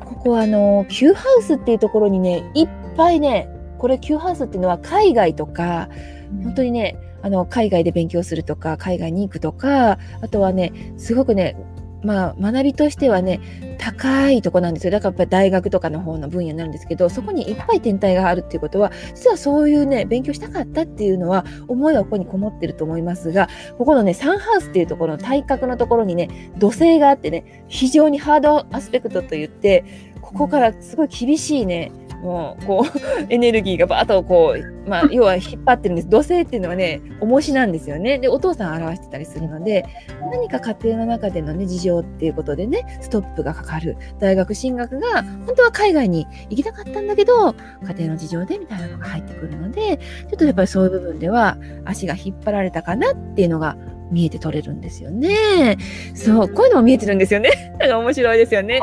うん、ここあの Q ハウスっていうところにねいっぱいねこれ Q ハウスっていうのは海外とか、うん、本当にねあの海外で勉強するとか海外に行くとかあとはねすごくねまあ、学びとしてはね高いとこなんですよ。だからやっぱり大学とかの方の分野なんですけどそこにいっぱい天体があるっていうことは実はそういうね勉強したかったっていうのは思いはここにこもってると思いますがここのねサンハウスっていうところの体格のところにね土星があってね非常にハードアスペクトといってここからすごい厳しいねもうこう エネルギーがバーッとこう、まあ、要は引っ張ってるんです。土星っていうのはね重しなんですよね。でお父さん表してたりするので何か家庭の中でのね事情っていうことでねストップがかかる。大学進学が本当は海外に行きたかったんだけど家庭の事情でみたいなのが入ってくるのでちょっとやっぱりそういう部分では足が引っ張られたかなっていうのが見えて取れるんですよね。そう、こういうのも見えてるんですよね。だから面白いですよね。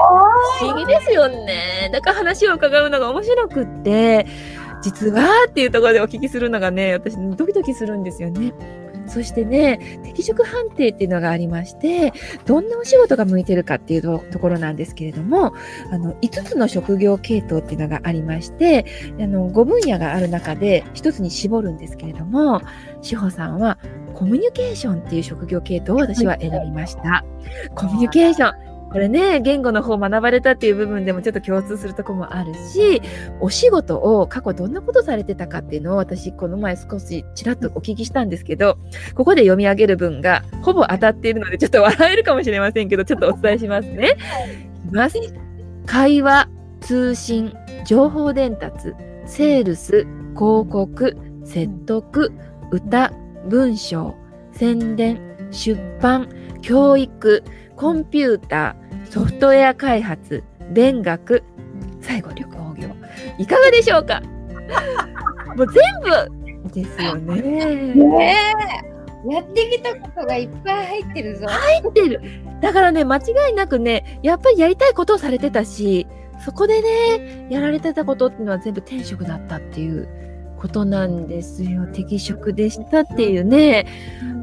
不思議ですよね。だから話を伺うのが面白くって、実はっていうところでお聞きするのがね、私ドキドキするんですよね。そしてね、適職判定っていうのがありまして、どんなお仕事が向いてるかっていうところなんですけれども、あの、5つの職業系統っていうのがありまして、あの、5分野がある中で1つに絞るんですけれども、志保さんはコミュニケーションっていう職業系統を私は選びました。コミュニケーション。これね、言語の方学ばれたっていう部分でもちょっと共通するとこもあるし、お仕事を過去どんなことされてたかっていうのを私この前少しちらっとお聞きしたんですけど、ここで読み上げる文がほぼ当たっているのでちょっと笑えるかもしれませんけど、ちょっとお伝えしますね。会話、通信、情報伝達、セールス、広告、説得、歌、文章、宣伝、出版、教育、コンピューター、ソフトウェア開発、勉学、最後、旅行業。いかがでしょうか？もう全部ですよね。
ねやってきたことがいっぱい入ってるぞ。
入ってる。だからね、間違いなくね、やっぱりやりたいことをされてたし、そこでね、やられてたことっていうのは全部転職だったっていうことなんですよ。適職でしたっていうね。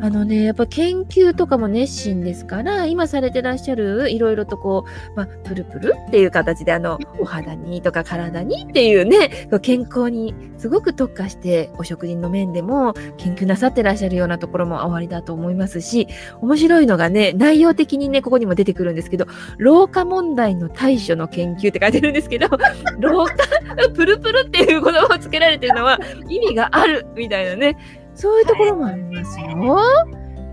あのね、やっぱ研究とかも熱心ですから、今されてらっしゃる、いろいろとこう、まあ、プルプルっていう形で、あの、お肌にとか体にっていうね、健康にすごく特化して、お食事の面でも研究なさってらっしゃるようなところもおありだと思いますし、面白いのがね、内容的にね、ここにも出てくるんですけど、老化問題の対処の研究って書いてるんですけど、老化、プルプルっていう言葉をつけられてるのは意味があるみたいなね、そういうところもありますよ。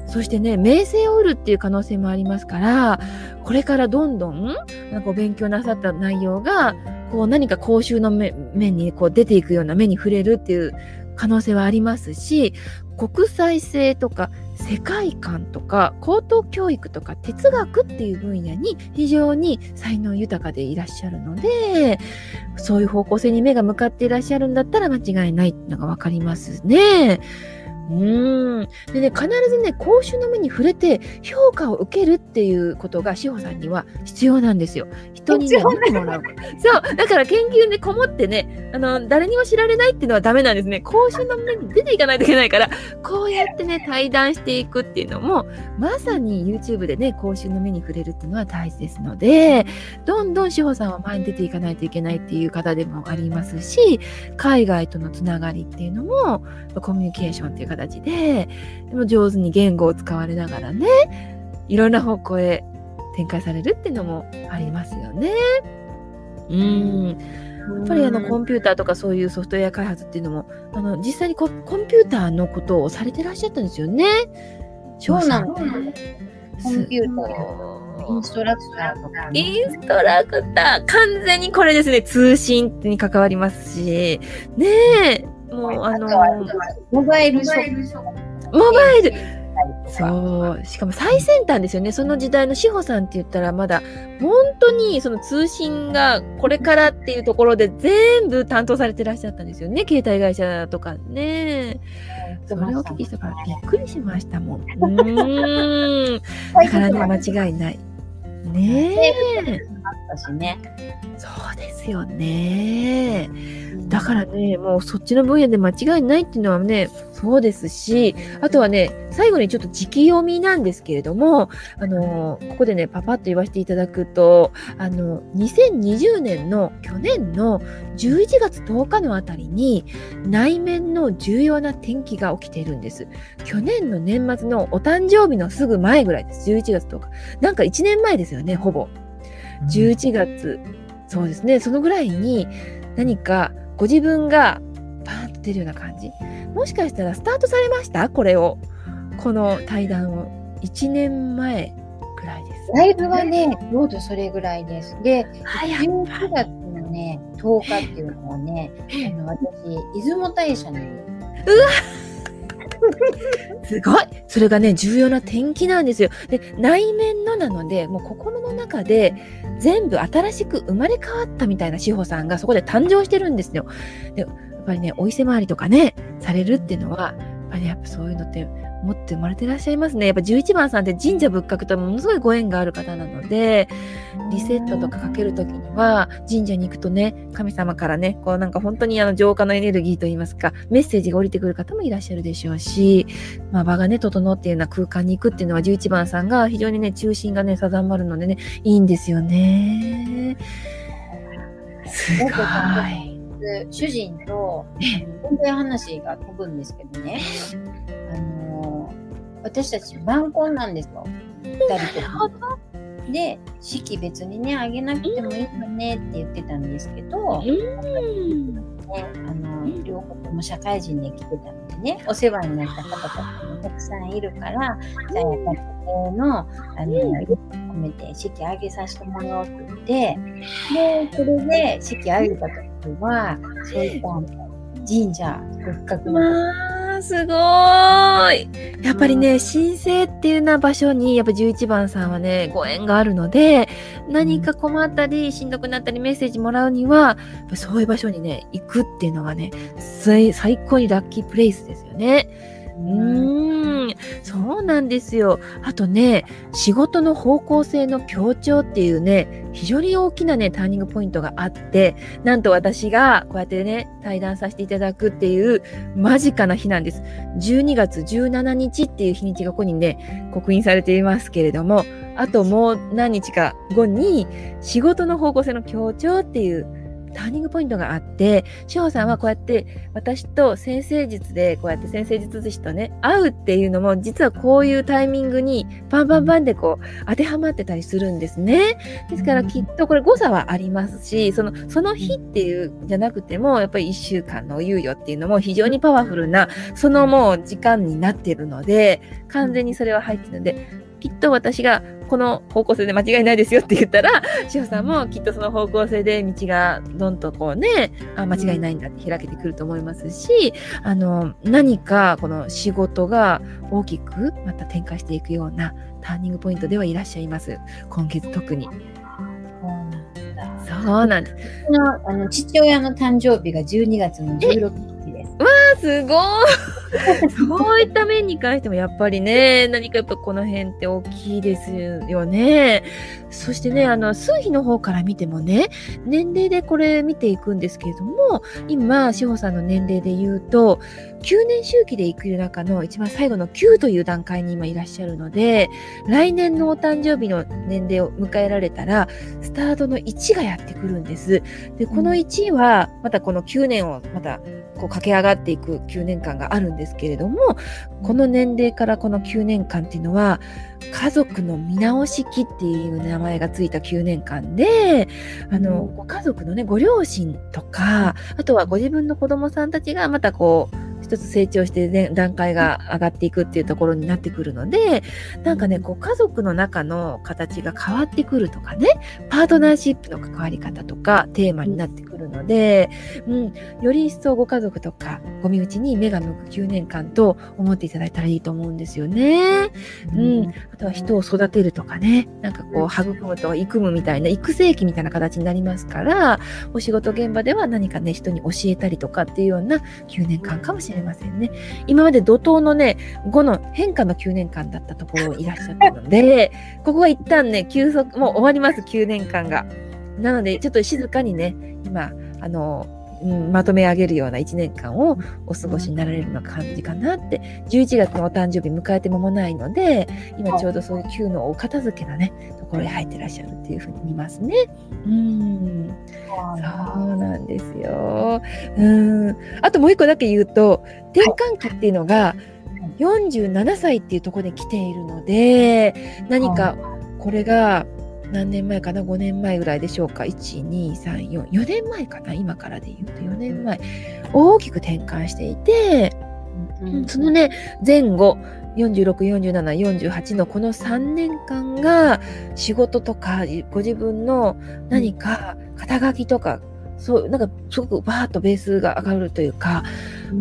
そしてね、名声を得るっていう可能性もありますから、これからどんどん、なんかお勉強なさった内容が、こう何か講習の面にこう出ていくような目に触れるっていう可能性はありますし、国際性とか世界観とか高等教育とか哲学っていう分野に非常に才能豊かでいらっしゃるので、そういう方向性に目が向かっていらっしゃるんだったら間違いないっていうのが分かりますね。うん。でね、必ずね、講習の目に触れて評価を受けるっていうことが志保さんには必要なんですよ。人にね、見てもらう。そう。だから研究でこもってね、あの、誰にも知られないっていうのはダメなんですね。講習の目に出ていかないといけないから、こうやってね、対談していくっていうのも、まさに YouTube でね、講習の目に触れるっていうのは大事ですので、どんどん志保さんは前に出ていかないといけないっていう方でもありますし、海外とのつながりっていうのも、コミュニケーションっていう形で、でも上手に言語を使われながらね、いろんな方向へ展開されるっていうのもありますよね。うん。やっぱりあのコンピューターとかそういうソフトウェア開発っていうのも、あの実際にコンピューターのことをされてらっしゃったんですよね。
そうなんコンピューター。インストラクターとか、
ね、インストラクター。完全にこれですね。通信に関わりますし。ねえ。もうあの
モバイルショ
ップ。モバイルそう。しかも最先端ですよね。その時代の志保さんって言ったらまだ本当にその通信がこれからっていうところで全部担当されてらっしゃったんですよね。携帯会社とかね。それをお聞きしたからびっくりしましたもん。うん。だからね、間違いない。ねえ。そうですよね。だからね、もうそっちの分野で間違いないっていうのはね、そうですし、あとはね、最後にちょっと時期読みなんですけれども、あの、ここでね、パパッと言わせていただくと、あの、2020年の去年の11月10日のあたりに、内面の重要な転機が起きているんです。去年の年末のお誕生日のすぐ前ぐらいです。11月10日。なんか1年前ですよね、ほぼ。11月、そうですね、そのぐらいに何かご自分がパーンと出るような感じ？もしかしたらスタートされました？これを。この対談を。1年前ぐらいです。
ライブはね、ちょうどそれぐらいです。で、11月のね、10日っていうのはね、あの私、出雲大社に。う
わすごいそれがね、重要な転機なんですよ。で、内面のなので、もう心の中で全部新しく生まれ変わったみたいな志保さんがそこで誕生してるんですよ。で、やっぱりね、お伊勢回りとかね、されるっていうのは、やっぱりやっぱそういうのって持って生まれてらっしゃいますね。やっぱ11番さんって神社仏閣とものすごいご縁がある方なので、リセットとかかけるときには、神社に行くとね、神様からね、こうなんか本当にあの浄化のエネルギーといいますか、メッセージが降りてくる方もいらっしゃるでしょうし、まあ場がね、整っているような空間に行くっていうのは11番さんが非常にね、中心がね、定まるのでね、いいんですよね。すごい。
主人と全然話が飛ぶんですけどね、あの私たち晩婚なんですよ2人とも。で式別にねあげなくてもいいよねって言ってたんですけど、ね、あの両方とも社会人で来てたのでねお世話になった方たちもたくさんいるからじゃあやっぱり家のあの込めて式あげさせてもらおうって言ってでそれで式あげた時はそういった神社仏閣
のすごい。やっぱりね、神聖っていうな場所に、やっぱ11番さんはね、ご縁があるので、何か困ったり、しんどくなったり、メッセージもらうには、そういう場所にね、行くっていうのがね、最高にラッキープレイスですよね。うん。そうなんですよ。あとね、仕事の方向性の強調っていうね、非常に大きなね、ターニングポイントがあって、なんと私がこうやってね、対談させていただくっていう間近な日なんです。12月17日っていう日にちがここにね、刻印されていますけれども、あともう何日か後に仕事の方向性の強調っていうターニングポイントがあって、志保さんはこうやって私と先生術でこうやって先生術師とね、会うっていうのも実はこういうタイミングにバンバンバンでこう当てはまってたりするんですね。ですからきっとこれ誤差はありますし、そのその日っていうじゃなくてもやっぱり1週間の猶予っていうのも非常にパワフルなそのもう時間になってるので、完全にそれは入ってるので、きっと私がこの方向性で間違いないですよって言ったら、志保さんもきっとその方向性で道がどんとこうね、あ間違いないんだって開けてくると思いますし、あの、何かこの仕事が大きくまた展開していくようなターニングポイントではいらっしゃいます。今月特に。そうなんです。
あの父親の誕生日が12月の16日。
わあ、すごい そういった面に関してもやっぱりね、何かやっぱこの辺って大きいですよね。そしてね、あの、数比の方から見てもね、年齢でこれ見ていくんですけれども、今、志保さんの年齢で言うと、9年周期で生きる中の一番最後の9という段階に今いらっしゃるので、来年のお誕生日の年齢を迎えられたら、スタートの1がやってくるんです。で、この1は、またこの9年をまたこう駆け上がっていく9年間があるんですけれども、この年齢からこの9年間っていうのは、家族の見直し期っていう名前がついた9年間で、あの、ご家族のね、ご両親とか、あとはご自分の子供さんたちがまたこう、一つ成長して、ね、段階が上がっていくっていうところになってくるので、なんかね、こう家族の中の形が変わってくるとかね、パートナーシップの関わり方とかテーマになってくるので、うん、より一層ご家族とかご身内に目が向く9年間と思っていただいたらいいと思うんですよね。うん、あとは人を育てるとかね、なんかこう育むとか育むみたいな育成期みたいな形になりますから、お仕事現場では何かね、人に教えたりとかっていうような9年間かもしれませんね。今まで怒涛のね、5の変化の9年間だったところいらっしゃったので、ここは一旦ね、休息、もう終わります、9年間が。なので、ちょっと静かにね、今、あの、まとめ上げるような1年間をお過ごしになられるような感じかなって、11月のお誕生日迎えて間もないので、今ちょうどそういう旧のお片付けのね、ところに入ってらっしゃるっていうふうに見ますね。うん。そうなんですよ。うん。あともう一個だけ言うと、転換期っていうのが、47歳っていうところで来ているので、何かこれが何年前かな？5年前ぐらいでしょうか？1234 4年前かな？今からで言うと4年前。大きく転換していて、うん、そのね前後464748のこの3年間が仕事とかご自分の何か肩書きとかそうなんかすごくバーッとベースが上がるというか、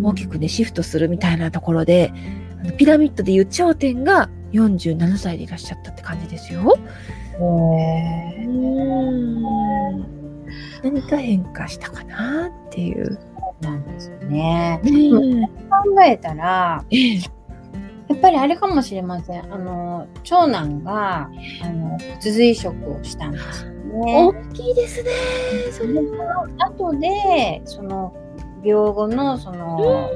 大きくねシフトするみたいなところでピラミッドでいう頂点が47歳でいらっしゃったって感じですよ。へ何か変化したかなっていう。
なんですね。考えたら、やっぱりあれかもしれません。あの、長男が、あの、骨髄移植をしたんですよね。
大きいですね。
それの後で、その、病後の、その、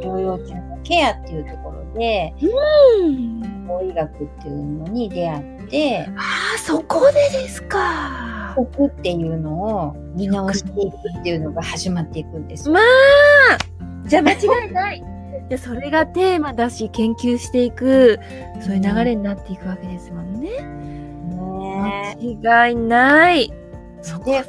療養中のケアっていうところで、うん、法医学っていうのに出会って、
ああ、そこでですか。
国っていうのを見直していくっていうのが始まっていくんです
まあじゃあ間違いない でそれがテーマだし研究していくそういう流れになっていくわけですもんね。ね間違いない。
そこで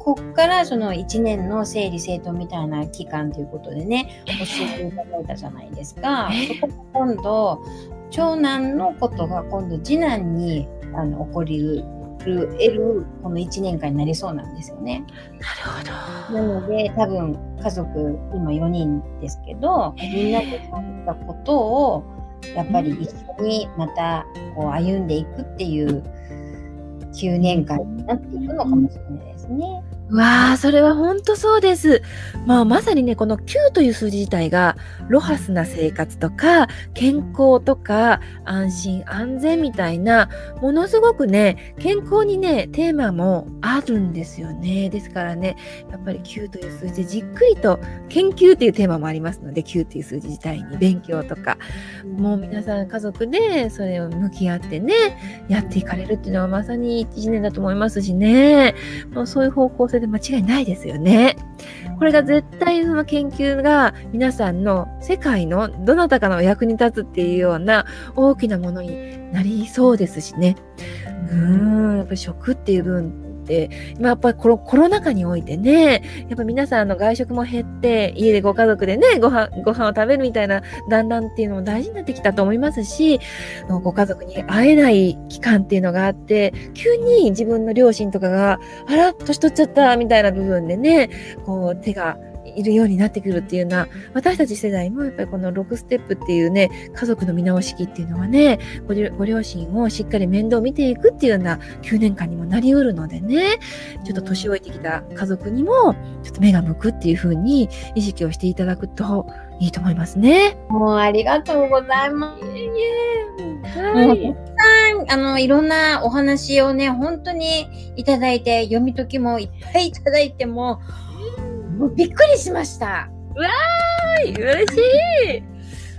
こっからその1年の整理整頓みたいな期間ということでね教えていただいたじゃないですか。そこ今度長男のことが今度次男にあの起こりうる得るこの1年間になりそうなんですよね。
な
るほど。なので多分家族今4人ですけどみんなでそういったことをやっぱり一緒にまたこう歩んでいくっていう9年間になっていくのかもしれないですね。
わあ、それは本当そうです。まあ、まさにね、この9という数字自体が、ロハスな生活とか、健康とか、安心安全みたいな、ものすごくね、健康にね、テーマもあるんですよね。ですからね、やっぱり9という数字でじっくりと、研究っていうテーマもありますので、9という数字自体に勉強とか、もう皆さん家族でそれを向き合ってね、やっていかれるっていうのはまさに1年だと思いますしね、もうそういう方向性で間違いないですよね。これが絶対その研究が皆さんの世界のどなたかの役に立つっていうような大きなものになりそうですしね。うーん、やっぱり食っていう分、今やっぱりコロコロナ禍においてね、やっぱ皆さんの外食も減って、家でご家族でね、ご飯、ご飯を食べるみたいな団らんっていうのも大事になってきたと思いますし、ご家族に会えない期間っていうのがあって、急に自分の両親とかが、あら、年取っちゃったみたいな部分でね、こう手がいるようになってくるっていうような、私たち世代もやっぱりこの6ステップっていうね、家族の見直し期っていうのはね、ごご両親をしっかり面倒見ていくっていうような9年間にもなりうるのでね、ちょっと年老いてきた家族にも、ちょっと目が向くっていうふうに意識をしていただくといいと思いますね。
もうありがとうございます。はい。あの、いろんなお話をね、本当にいただいて、読み解きもいっぱいいただいても、もうびっくりしました。
うわーい嬉しい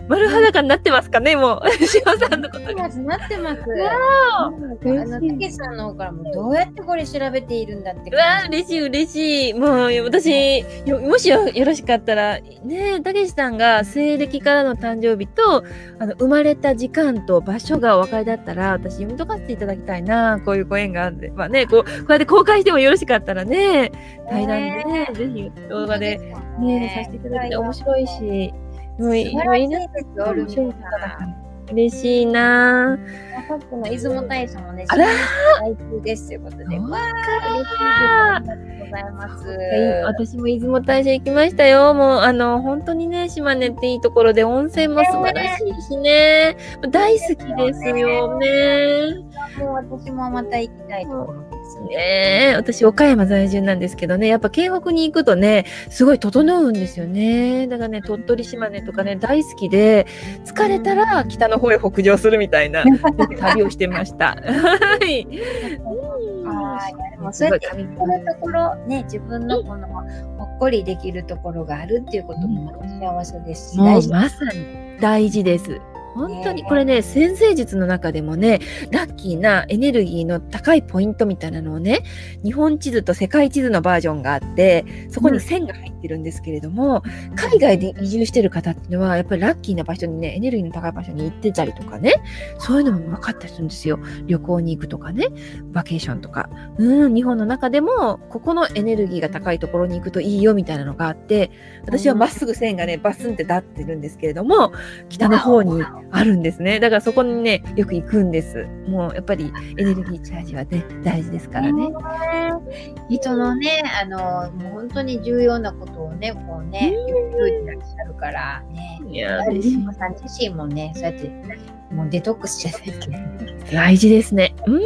丸裸になってますかね、もう。しおさんのこと
が。なってます。あの、たけさんの方からもどうやってこれ調べているんだって。
うわー、嬉しい、嬉しい。もう、私、もしよよろしかったら、ねたけしさんが西暦からの誕生日と、あの、生まれた時間と場所がお分かりだったら、私読み解かせていただきたいな。こういうご縁があるんで。まあね、こう、こうやって公開してもよろしかったらね、対談でね、ぜひ動画でね、させていただいて面白いし。もういいですよ、ルミさん。嬉しいな
さっきの出雲大社もね、
あら
最高ですということで。わー、嬉しいです。ありがとうございます。
私も出雲大社行きましたよ。もう、あの、本当にね、島根っていいところで温泉も素晴らしいしね。大好きですよね。
もう私もまた行きたいところ
ね。私、岡山在住なんですけどね、やっぱ京北に行くとね、すごい整うんですよね。だからね、鳥取島根とかね、大好きで、疲れたら北の方へ北上するみたいな旅をしてました。はい。
はい。でもそうやって行くところ、ね、自分のこのほっこりできるところがあるっていうことも幸せですし、
大事まさに大事です。本当にこれね、先生術の中でもね、ラッキーなエネルギーの高いポイントみたいなのをね、日本地図と世界地図のバージョンがあって、そこに線が入ってるんですけれども、海外で移住してる方っていうのは、やっぱりラッキーな場所にね、エネルギーの高い場所に行ってたりとかね、そういうのも分かったりするんですよ。旅行に行くとかね、バケーションとか。うん、日本の中でも、ここのエネルギーが高いところに行くといいよみたいなのがあって、私はまっすぐ線がね、バスンって立ってるんですけれども、北の方にあるんですね。だからそこにね、よく行くんです。もうやっぱりエネルギーチャージはね、大事ですからね。
人のね、あの、もう本当に重要なことをね、こうね、よく言ってらっしゃるからね。いや、島さん自身もね、そうやって、もうデトックスじゃないけど。
大事ですね。
うん。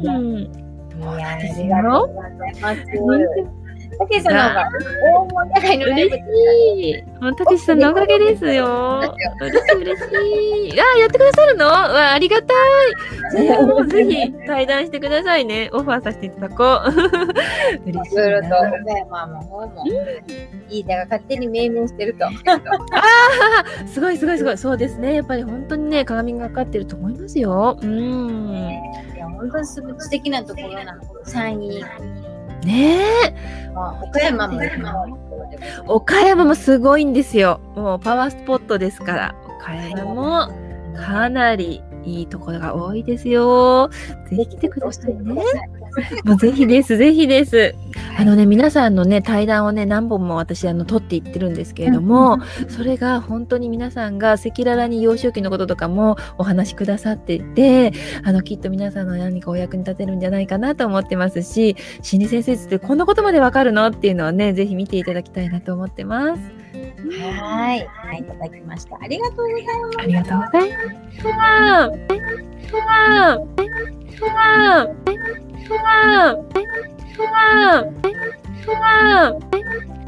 いや、ありがとうございます。たけしさんの方が大盛り上がりのライブ嬉しい。
たけしさんのおかげですよ。嬉しい嬉しい。あ、やってくださるの？わありがたい。じゃあ、ぜひ対談してくださいね。オファーさせていただこう。
嬉しい。いろいろと、ね、まあもう、もう、いいだが勝手に命名してると。あ
あ、すごいすごいすごい。そうですね。やっぱり本当にね、鏡がかかってると思いますよ。うん。
いや、本当に素敵なところなの。山陰。
ね
え。岡山も、
岡山もすごいんですよ。もうパワースポットですから。岡山もかなりいいところが多いですよ。ぜひ来てくださいね。もうぜひです、ぜひです。あのね、皆さんのね、対談をね、何本も私、あの、撮っていってるんですけれども、それが本当に皆さんが赤裸々に幼少期のこととかもお話しくださっていて、あの、きっと皆さんの何かお役に立てるんじゃないかなと思ってますし、心理先生ってこんなことまでわかるの？っていうのはね、ぜひ見ていただきたいなと思ってます。
はい。はい、いただきました。ありがとうございます。
ありがとうございます。